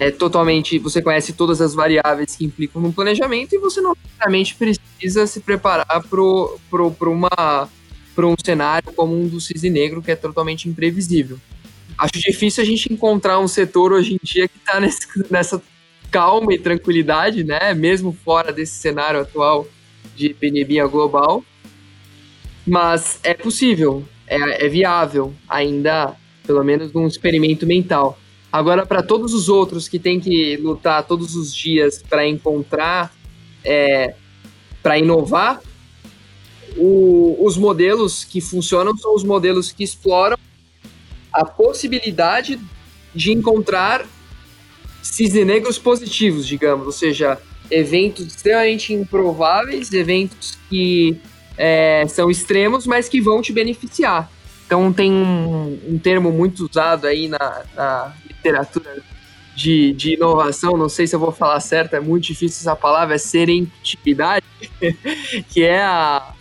é totalmente. Você conhece todas as variáveis que implicam no planejamento e você não necessariamente precisa se preparar para uma para um cenário como um do cisne negro que é totalmente imprevisível. Acho difícil a gente encontrar um setor hoje em dia que está nessa calma e tranquilidade, né? Mesmo fora desse cenário atual de pandemia global. Mas é possível, é, é viável, ainda, pelo menos num experimento mental. Agora, para todos os outros que têm que lutar todos os dias para encontrar, é, para inovar, o, os modelos que funcionam são os modelos que exploram a possibilidade de encontrar cisne negros positivos, digamos, ou seja, eventos extremamente improváveis, eventos que é, são extremos, mas que vão te beneficiar. Então tem um, um termo muito usado aí na, na literatura de, de, inovação, não sei se eu vou falar certo, é muito difícil essa palavra, é serendipidade, que é a,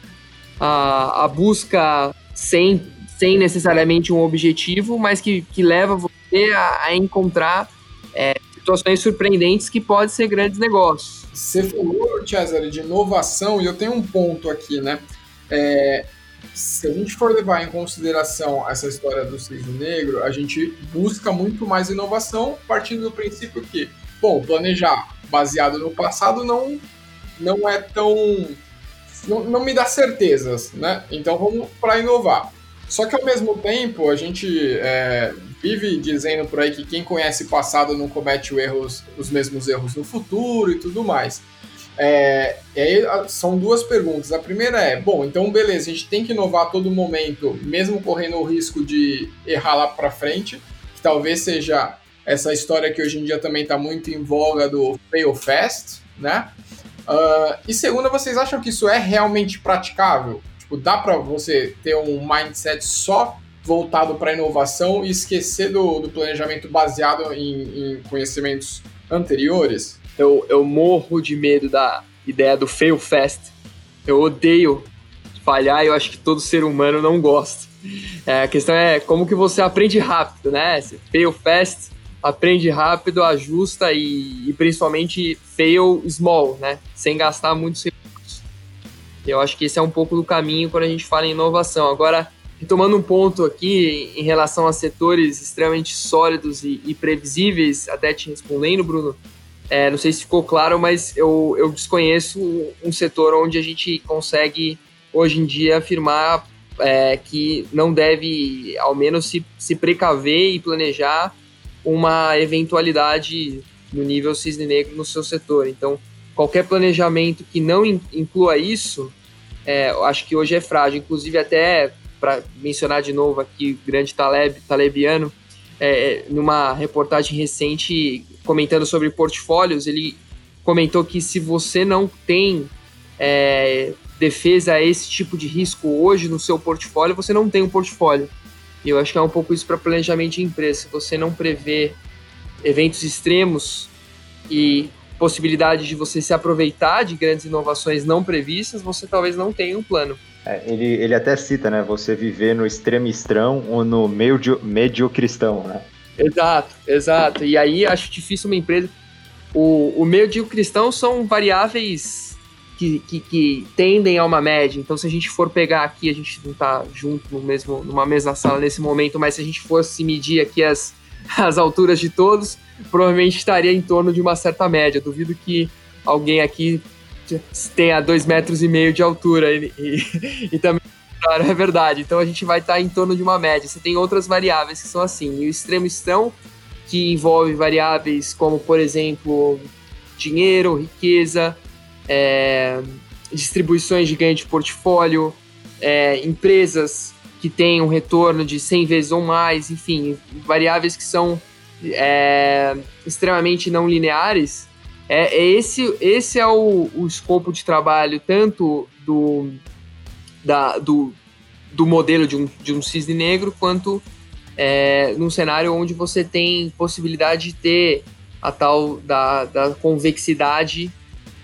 a, a, busca sem, sem necessariamente um objetivo, mas que, que leva você a, a encontrar é, situações surpreendentes que podem ser grandes negócios. Você falou, Cesare, de inovação, e eu tenho um ponto aqui, né? É, se a gente for levar em consideração essa história do cisne negro, a gente busca muito mais inovação, partindo do princípio que, bom, planejar baseado no passado não, não é tão. Não, não me dá certezas, né? Então vamos para inovar. Só que ao mesmo tempo, a gente é, vive dizendo por aí que quem conhece o passado não comete erros, os mesmos erros no futuro e tudo mais. É, e aí são duas perguntas. A primeira é, bom, então beleza, a gente tem que inovar a todo momento, mesmo correndo o risco de errar lá para frente, que talvez seja essa história que hoje em dia também está muito em voga do fail fast, né? Uh, e segunda, vocês acham que isso é realmente praticável? Tipo, dá para você ter um mindset só voltado para inovação e esquecer do, do planejamento baseado em, em, conhecimentos anteriores? Eu, eu morro de medo da ideia do fail fast. Eu odeio falhar e eu acho que todo ser humano não gosta. É, a questão é como que você aprende rápido, né? Você fail fast, aprende rápido, ajusta e, e principalmente fail small, né? Sem gastar muitos recursos. Eu acho que esse é um pouco do caminho quando a gente fala em inovação. Agora, retomando um ponto aqui em relação a setores extremamente sólidos e, e previsíveis, até te respondendo, Bruno, é, não sei se ficou claro, mas eu, eu desconheço um setor onde a gente consegue, hoje em dia, afirmar é, que não deve, ao menos, se, se precaver e planejar uma eventualidade no nível cisne negro no seu setor. Então, qualquer planejamento que não inclua isso, é, acho que hoje é frágil. Inclusive, até para mencionar de novo aqui o grande Taleb, Talebiano, é, numa reportagem recente comentando sobre portfólios, ele comentou que se você não tem é, defesa a esse tipo de risco hoje no seu portfólio, você não tem um portfólio. E eu acho que é um pouco isso para planejamento de empresa. Se você não prevê eventos extremos e possibilidade de você se aproveitar de grandes inovações não previstas, você talvez não tenha um plano. É, ele, ele até cita, né? Você viver no extremistrão ou no meio mediocristão, né? Exato, exato. E aí acho difícil uma empresa. O, o mediocristão são variáveis que, que, que, tendem a uma média. Então, se a gente for pegar aqui, a gente não está junto no mesmo, numa mesma sala nesse momento, mas se a gente fosse medir aqui as, as alturas de todos, provavelmente estaria em torno de uma certa média. Duvido que alguém aqui tenha dois metros e meio de altura e, e, e também é verdade. Então a gente vai estar em torno de uma média. Você tem outras variáveis que são assim. E o extremo extrão, que envolve variáveis como, por exemplo, dinheiro, riqueza, é, distribuições de ganho de portfólio, é, empresas que têm um retorno de 100 vezes ou mais, enfim, variáveis que são é, extremamente não lineares. É, é, esse, esse é o, o escopo de trabalho tanto do, da, do, do modelo de um, de um cisne negro quanto é, num cenário onde você tem possibilidade de ter a tal da, da convexidade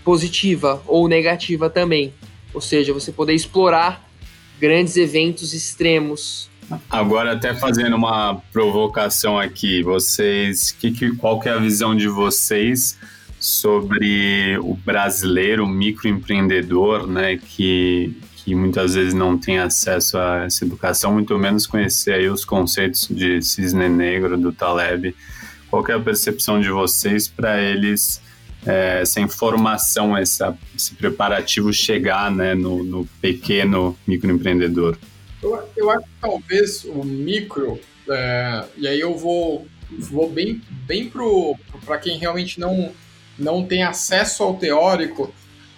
positiva ou negativa também. Ou seja, você poder explorar grandes eventos extremos. Agora, até fazendo uma provocação aqui, vocês, que, que, qual que é a visão de vocês sobre o brasileiro, o microempreendedor, né, que, que muitas vezes não tem acesso a essa educação, muito menos conhecer aí os conceitos de cisne negro, do Taleb. Qual é a percepção de vocês para eles é, essa informação, essa, esse preparativo chegar né, no, no pequeno microempreendedor? Eu, eu acho que talvez o micro, é, e aí eu vou, vou bem, bem para quem realmente não, não tem acesso ao teórico,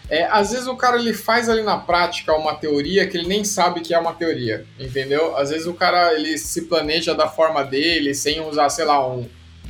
é, às vezes o cara ele faz ali na prática uma teoria que ele nem sabe que é uma teoria, entendeu? Às vezes o cara ele se planeja da forma dele, sem usar, sei lá, um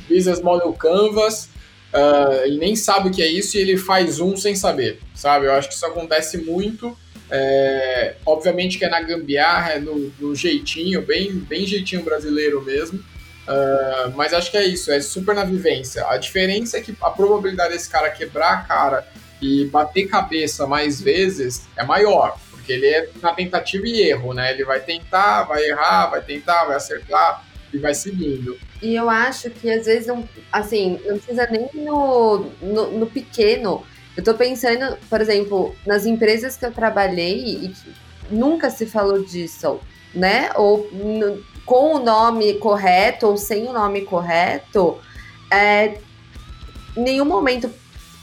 business model canvas, Uh, ele nem sabe o que é isso e ele faz um sem saber, sabe? Eu acho que isso acontece muito. É, obviamente que é na gambiarra, é no, no, jeitinho, bem, bem jeitinho brasileiro mesmo. Uh, mas acho que é isso, é super na vivência. A diferença é que a probabilidade desse cara quebrar a cara e bater cabeça mais vezes é maior, porque ele é na tentativa e erro, né? Ele vai tentar, vai errar, vai tentar, vai acertar e vai seguindo. E eu acho que às vezes não, assim, não precisa nem no, no, no pequeno. Eu tô pensando, por exemplo, nas empresas que eu trabalhei e nunca se falou disso, né? Ou com o nome correto ou sem o nome correto, é, nenhum momento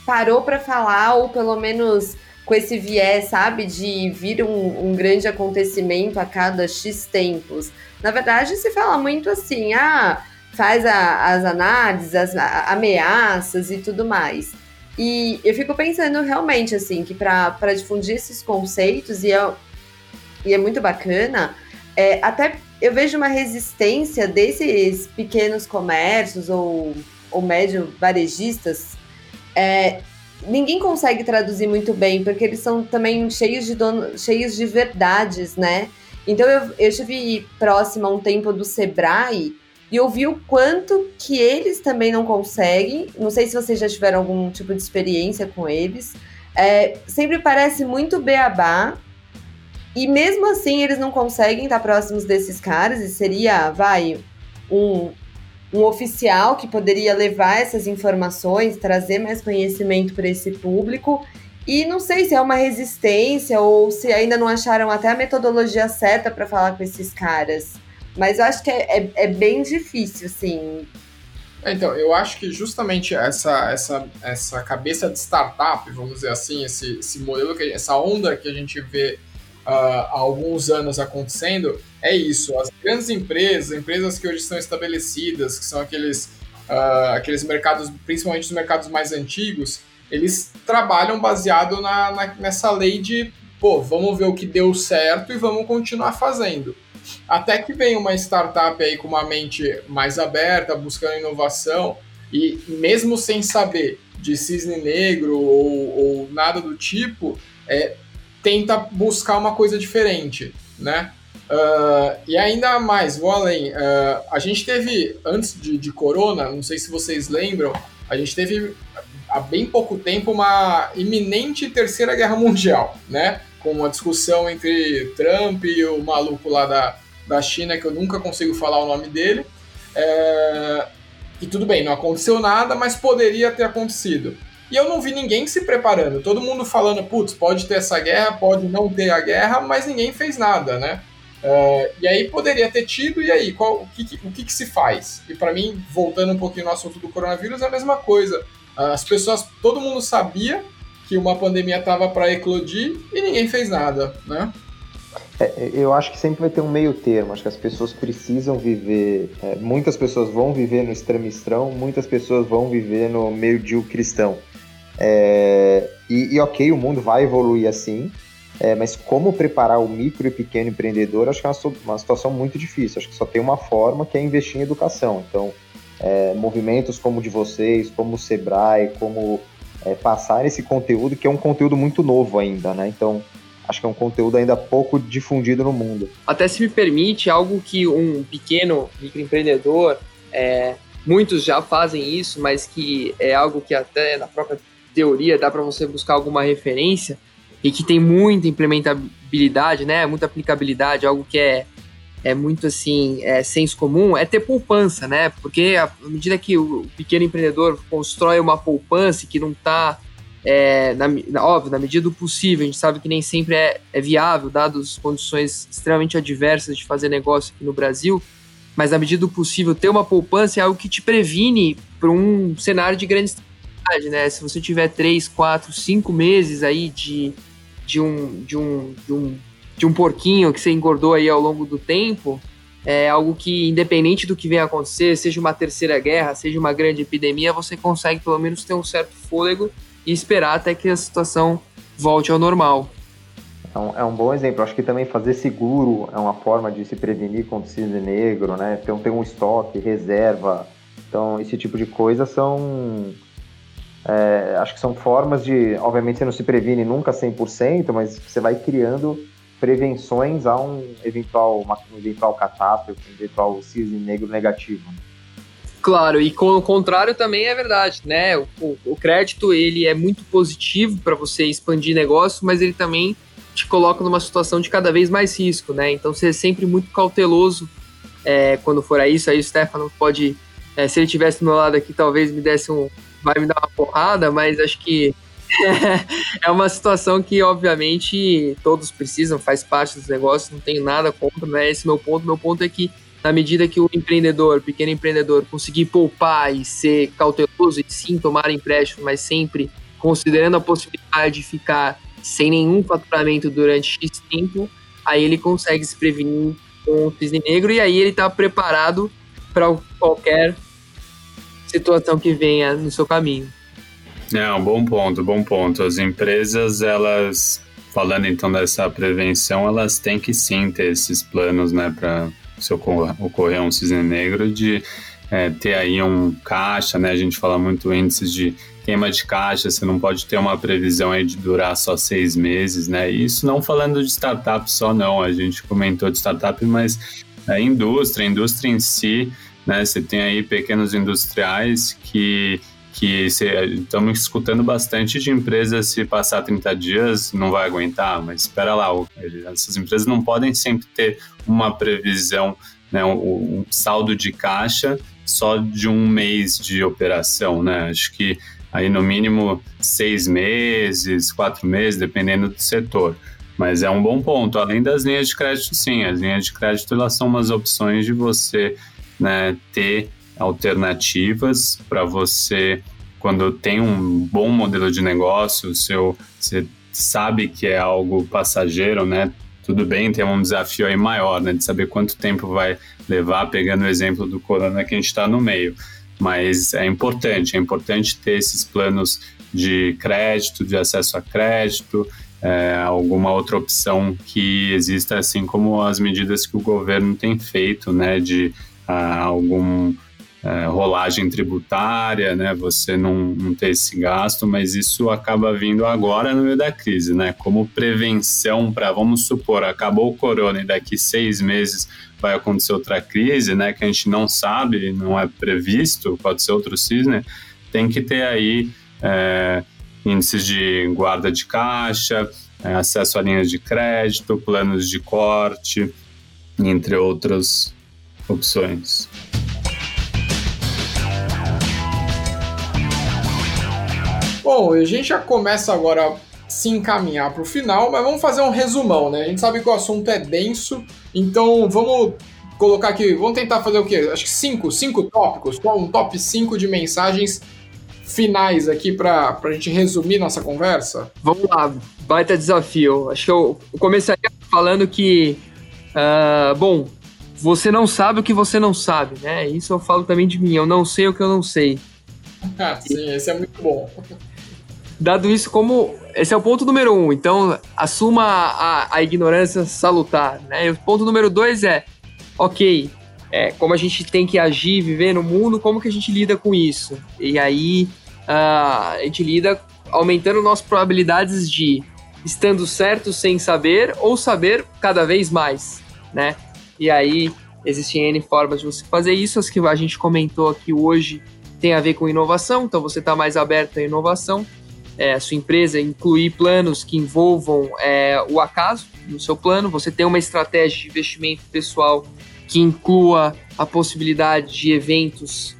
parou para falar, ou pelo menos com esse viés, sabe, de vir um, um, grande acontecimento a cada X tempos. Na verdade, se fala muito assim, ah, faz a, as análises, as a, ameaças e tudo mais. E eu fico pensando realmente, assim, que para difundir esses conceitos, e é, e é muito bacana, é, até eu vejo uma resistência desses pequenos comércios ou, ou médio varejistas é, ninguém consegue traduzir muito bem, porque eles são também cheios de dono, cheios de verdades, né? Então eu, eu estive próxima um tempo do Sebrae e ouvi o quanto que eles também não conseguem. Não sei se vocês já tiveram algum tipo de experiência com eles. É, sempre parece muito beabá. E mesmo assim eles não conseguem estar próximos desses caras. E seria, vai, um, um oficial que poderia levar essas informações, trazer mais conhecimento para esse público. E não sei se é uma resistência ou se ainda não acharam até a metodologia certa para falar com esses caras. Mas eu acho que é, é, é bem difícil, assim. Então, eu acho que justamente essa, essa, essa cabeça de startup, vamos dizer assim, esse, esse modelo, que, essa onda que a gente vê há alguns anos acontecendo, é isso. As grandes empresas, empresas que hoje estão estabelecidas, que são aqueles, uh, aqueles mercados, principalmente os mercados mais antigos, eles trabalham baseado na, na, nessa lei de, pô, vamos ver o que deu certo e vamos continuar fazendo. Até que vem uma startup aí com uma mente mais aberta, buscando inovação, e mesmo sem saber de cisne negro ou, ou nada do tipo, é, tenta buscar uma coisa diferente, né? Uh, e ainda mais, vou além. Uh, a gente teve, antes de, de Corona, não sei se vocês lembram, a gente teve há bem pouco tempo uma iminente terceira guerra mundial, né? Com uma discussão entre Trump e o maluco lá da, da China, que eu nunca consigo falar o nome dele. É, e tudo bem, não aconteceu nada, mas poderia ter acontecido. E eu não vi ninguém se preparando. Todo mundo falando, putz, pode ter essa guerra, pode não ter a guerra, mas ninguém fez nada, né? Uh, e aí poderia ter tido, e aí, qual, o, que, o que, que se faz? E para mim, voltando um pouquinho no assunto do coronavírus, é a mesma coisa. As pessoas, todo mundo sabia que uma pandemia estava para eclodir e ninguém fez nada, né? É, eu acho que sempre vai ter um meio termo. Acho que as pessoas precisam viver. É, muitas pessoas vão viver no extremistrão, muitas pessoas vão viver no meio de cristão. É, e, e, ok, o mundo vai evoluir assim, é, mas como preparar o micro e pequeno empreendedor, acho que é uma, uma, situação muito difícil. Acho que só tem uma forma que é investir em educação. Então, é, movimentos como o de vocês, como o Sebrae, como é, passar esse conteúdo, que é um conteúdo muito novo ainda, né? Então, acho que é um conteúdo ainda pouco difundido no mundo. Até se me permite, algo que um pequeno microempreendedor, é, muitos já fazem isso, mas que é algo que até na própria teoria dá para você buscar alguma referência e que tem muita implementabilidade, né? Muita aplicabilidade, algo que é, é muito assim, é senso comum, é ter poupança, né? Porque à medida que o pequeno empreendedor constrói uma poupança que não está é, na, óbvio, na medida do possível, a gente sabe que nem sempre é, é viável, dadas as condições extremamente adversas de fazer negócio aqui no Brasil, mas na medida do possível, ter uma poupança é algo que te previne para um cenário de grande estabilidade, né? Se você tiver três, quatro, cinco meses aí de de um, de um, de um, de um porquinho que você engordou aí ao longo do tempo, é algo que, independente do que venha acontecer, seja uma terceira guerra, seja uma grande epidemia, você consegue pelo menos ter um certo fôlego e esperar até que a situação volte ao normal. É um, é um bom exemplo. Acho que também fazer seguro é uma forma de se prevenir contra o cisne negro, né? Então, ter um estoque, reserva. Então, esse tipo de coisa são é, acho que são formas de, obviamente você não se previne nunca 100%, mas você vai criando prevenções a um eventual, uma, um eventual catástrofe, um eventual cisne negro negativo. Claro, e com o contrário também é verdade, né? O, o, crédito ele é muito positivo para você expandir negócio, mas ele também te coloca numa situação de cada vez mais risco, né? Então você é sempre muito cauteloso é, quando for a isso. Aí o Stefano pode, é, se ele tivesse meu lado aqui, talvez me desse um, vai me dar uma porrada, mas acho que é uma situação que, obviamente, todos precisam, faz parte dos negócios, não tenho nada contra, não é esse meu ponto. Meu ponto é que, na medida que o empreendedor, pequeno empreendedor, conseguir poupar e ser cauteloso e sim tomar empréstimo, mas sempre considerando a possibilidade de ficar sem nenhum faturamento durante X tempo, aí ele consegue se prevenir com o cisne negro e aí ele está preparado para qualquer situação que venha no seu caminho. É, um bom ponto, bom ponto. As empresas, elas, falando então dessa prevenção, elas têm que sim ter esses planos, né, para se ocorrer um cisne negro, de é, ter aí um caixa, né? A gente fala muito índices de queima de caixa, você não pode ter uma previsão aí de durar só seis meses, né? Isso não falando de startup só, não. A gente comentou de startup, mas a indústria, a indústria em si, né? Você tem aí pequenos industriais que que estamos escutando bastante de empresas se passar 30 dias não vai aguentar, mas espera lá, essas empresas não podem sempre ter uma previsão, né, um, saldo de caixa só de um mês de operação, né? Acho que aí no mínimo seis meses, quatro meses, dependendo do setor. Mas é um bom ponto. Além das linhas de crédito, sim, as linhas de crédito elas são umas opções de você né, ter alternativas para você, quando tem um bom modelo de negócio, seu, você sabe que é algo passageiro, né? Tudo bem, tem um desafio aí maior, né? De saber quanto tempo vai levar, pegando o exemplo do corona que a gente está no meio. Mas é importante, é importante ter esses planos de crédito, de acesso a crédito, é, alguma outra opção que exista, assim como as medidas que o governo tem feito, né? De ah, algum é, rolagem tributária, né? Você não, não ter esse gasto, mas isso acaba vindo agora no meio da crise, né? Como prevenção para, vamos supor, acabou o corona e daqui seis meses vai acontecer outra crise, né? Que a gente não sabe, não é previsto, pode ser outro cisne, tem que ter aí é, índices de guarda de caixa, é, acesso a linhas de crédito, planos de corte, entre outras opções. Bom, a gente já começa agora a se encaminhar para o final, mas vamos fazer um resumão, né? A gente sabe que o assunto é denso, então vamos colocar aqui, vamos tentar fazer o quê? Acho que cinco, cinco tópicos, um top 5 de mensagens finais aqui para a gente resumir nossa conversa? Vamos lá, baita desafio. Acho que eu começaria falando que, uh, bom, você não sabe o que você não sabe, né? Isso eu falo também de mim, eu não sei o que eu não sei. Ah, sim, esse é muito bom. Dado isso como. Esse é o ponto número um. Então, assuma a, a ignorância salutar. Né? E o ponto número dois é: ok, é, como a gente tem que agir, viver no mundo, como que a gente lida com isso? E aí uh, a gente lida aumentando nossas probabilidades de estando certo sem saber ou saber cada vez mais, né? E aí existem N formas de você fazer isso, as que a gente comentou aqui hoje tem a ver com inovação, então você está mais aberto à inovação. É, a sua empresa incluir planos que envolvam é, o acaso no seu plano, você tem uma estratégia de investimento pessoal que inclua a possibilidade de eventos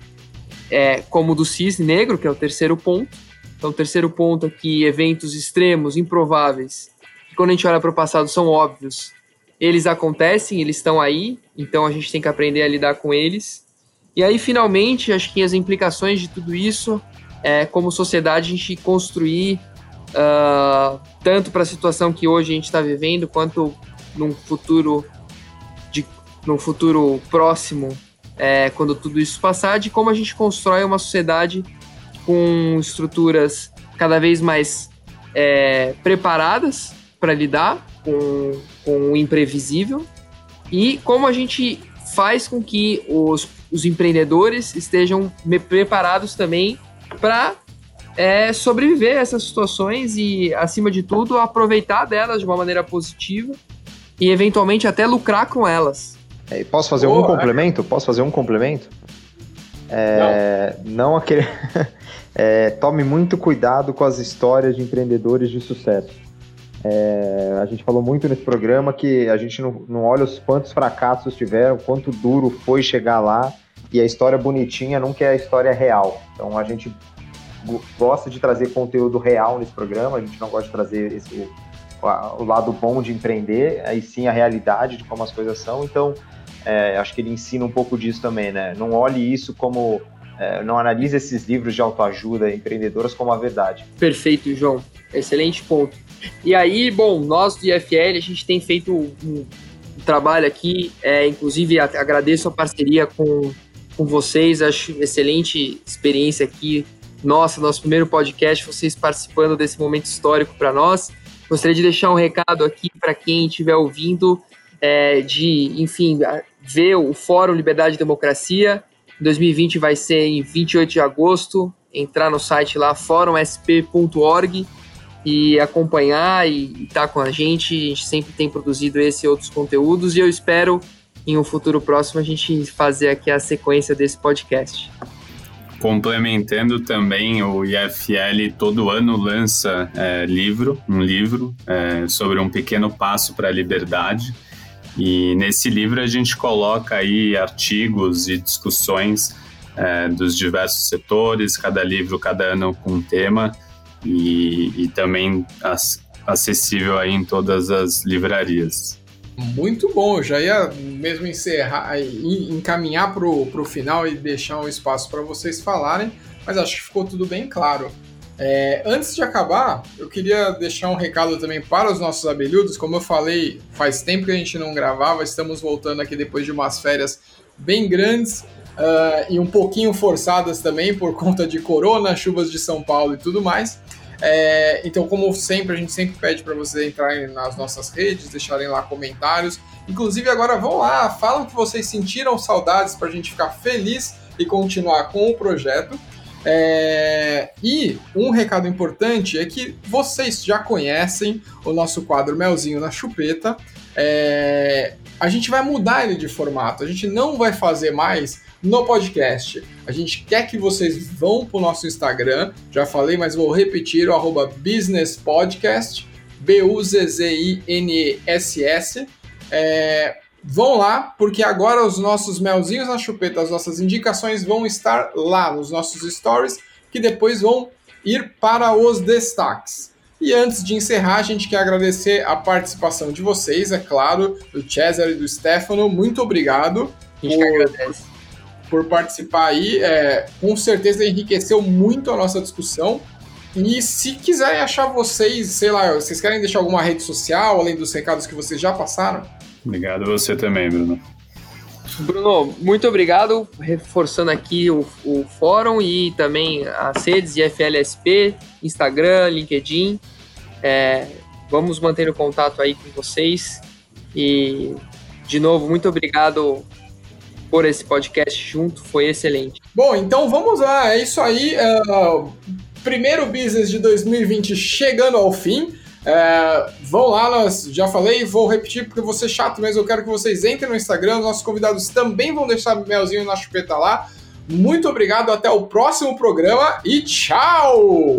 é, como o do Cisne Negro, que é o terceiro ponto. Então, o terceiro ponto aqui, eventos extremos, improváveis, que quando a gente olha para o passado são óbvios, eles acontecem, eles estão aí, então a gente tem que aprender a lidar com eles. E aí, finalmente, acho que as implicações de tudo isso é, como sociedade, a gente construir uh, tanto para a situação que hoje a gente está vivendo, quanto num futuro, de, num futuro próximo, é, quando tudo isso passar, de como a gente constrói uma sociedade com estruturas cada vez mais é, preparadas para lidar com, com o imprevisível e como a gente faz com que os, os empreendedores estejam preparados também para é, sobreviver a essas situações e, acima de tudo, aproveitar delas de uma maneira positiva e, eventualmente, até lucrar com elas. É, posso fazer um complemento? Posso fazer um complemento? É, não. não aquele. é, tome muito cuidado com as histórias de empreendedores de sucesso. É, a gente falou muito nesse programa que a gente não, não olha os quantos fracassos tiveram, quanto duro foi chegar lá, e a história bonitinha nunca é a história real. Então a gente gosta de trazer conteúdo real nesse programa, a gente não gosta de trazer esse, o, o lado bom de empreender, aí sim a realidade de como as coisas são. Então, é, acho que ele ensina um pouco disso também, né? Não olhe isso como. É, não analise esses livros de autoajuda empreendedoras como a verdade. Perfeito, João. Excelente ponto. E aí, bom, nós do IFL, a gente tem feito um, um trabalho aqui, é, inclusive agradeço a parceria com, com vocês, acho excelente experiência aqui. Nossa, nosso primeiro podcast, vocês participando desse momento histórico para nós. Gostaria de deixar um recado aqui para quem estiver ouvindo, é, de, enfim, ver o Fórum Liberdade e Democracia. 2020 vai ser em 28 de agosto. Entrar no site lá, fórumsp.org e acompanhar e estar tá com a gente. A gente sempre tem produzido esse e outros conteúdos e eu espero em um futuro próximo a gente fazer aqui a sequência desse podcast. Complementando também, o IFL todo ano lança é, livro, um livro é, sobre um pequeno passo para a liberdade. E nesse livro a gente coloca aí artigos e discussões é, dos diversos setores, cada livro, cada ano com um tema e, e também acessível aí em todas as livrarias. Muito bom, já ia mesmo encerrar, encaminhar para o final e deixar um espaço para vocês falarem, mas acho que ficou tudo bem claro. É, antes de acabar, eu queria deixar um recado também para os nossos abelhudos. Como eu falei, faz tempo que a gente não gravava, estamos voltando aqui depois de umas férias bem grandes uh, e um pouquinho forçadas também por conta de corona, chuvas de São Paulo e tudo mais. É, então, como sempre, a gente sempre pede para vocês entrarem nas nossas redes, deixarem lá comentários. Inclusive, agora vão lá, falam que vocês sentiram saudades para a gente ficar feliz e continuar com o projeto. É, e um recado importante é que vocês já conhecem o nosso quadro Melzinho na Chupeta. É, a gente vai mudar ele de formato. A gente não vai fazer mais no podcast. A gente quer que vocês vão para o nosso Instagram, já falei, mas vou repetir, o Business Podcast, B-U-Z-Z-I-N-E-S-S. É, vão lá, porque agora os nossos melzinhos na chupeta, as nossas indicações vão estar lá nos nossos stories, que depois vão ir para os destaques. E antes de encerrar, a gente quer agradecer a participação de vocês, é claro, do Cesar e do Stefano. Muito obrigado. A gente por... agradece por participar aí. É, com certeza enriqueceu muito a nossa discussão. E se quiserem achar vocês, sei lá, vocês querem deixar alguma rede social, além dos recados que vocês já passaram? Obrigado a você também, Bruno. Bruno, muito obrigado. Reforçando aqui o, o fórum e também as redes de FLSP, Instagram, LinkedIn. É, vamos manter o contato aí com vocês. E, de novo, muito obrigado por esse podcast junto, foi excelente. Bom, então vamos lá, é isso aí. Uh, primeiro business de 2020 chegando ao fim. Uh, vão lá, já falei, vou repetir porque vou ser chato mesmo. Eu quero que vocês entrem no Instagram. Nossos convidados também vão deixar melzinho na chupeta lá. Muito obrigado, até o próximo programa e tchau!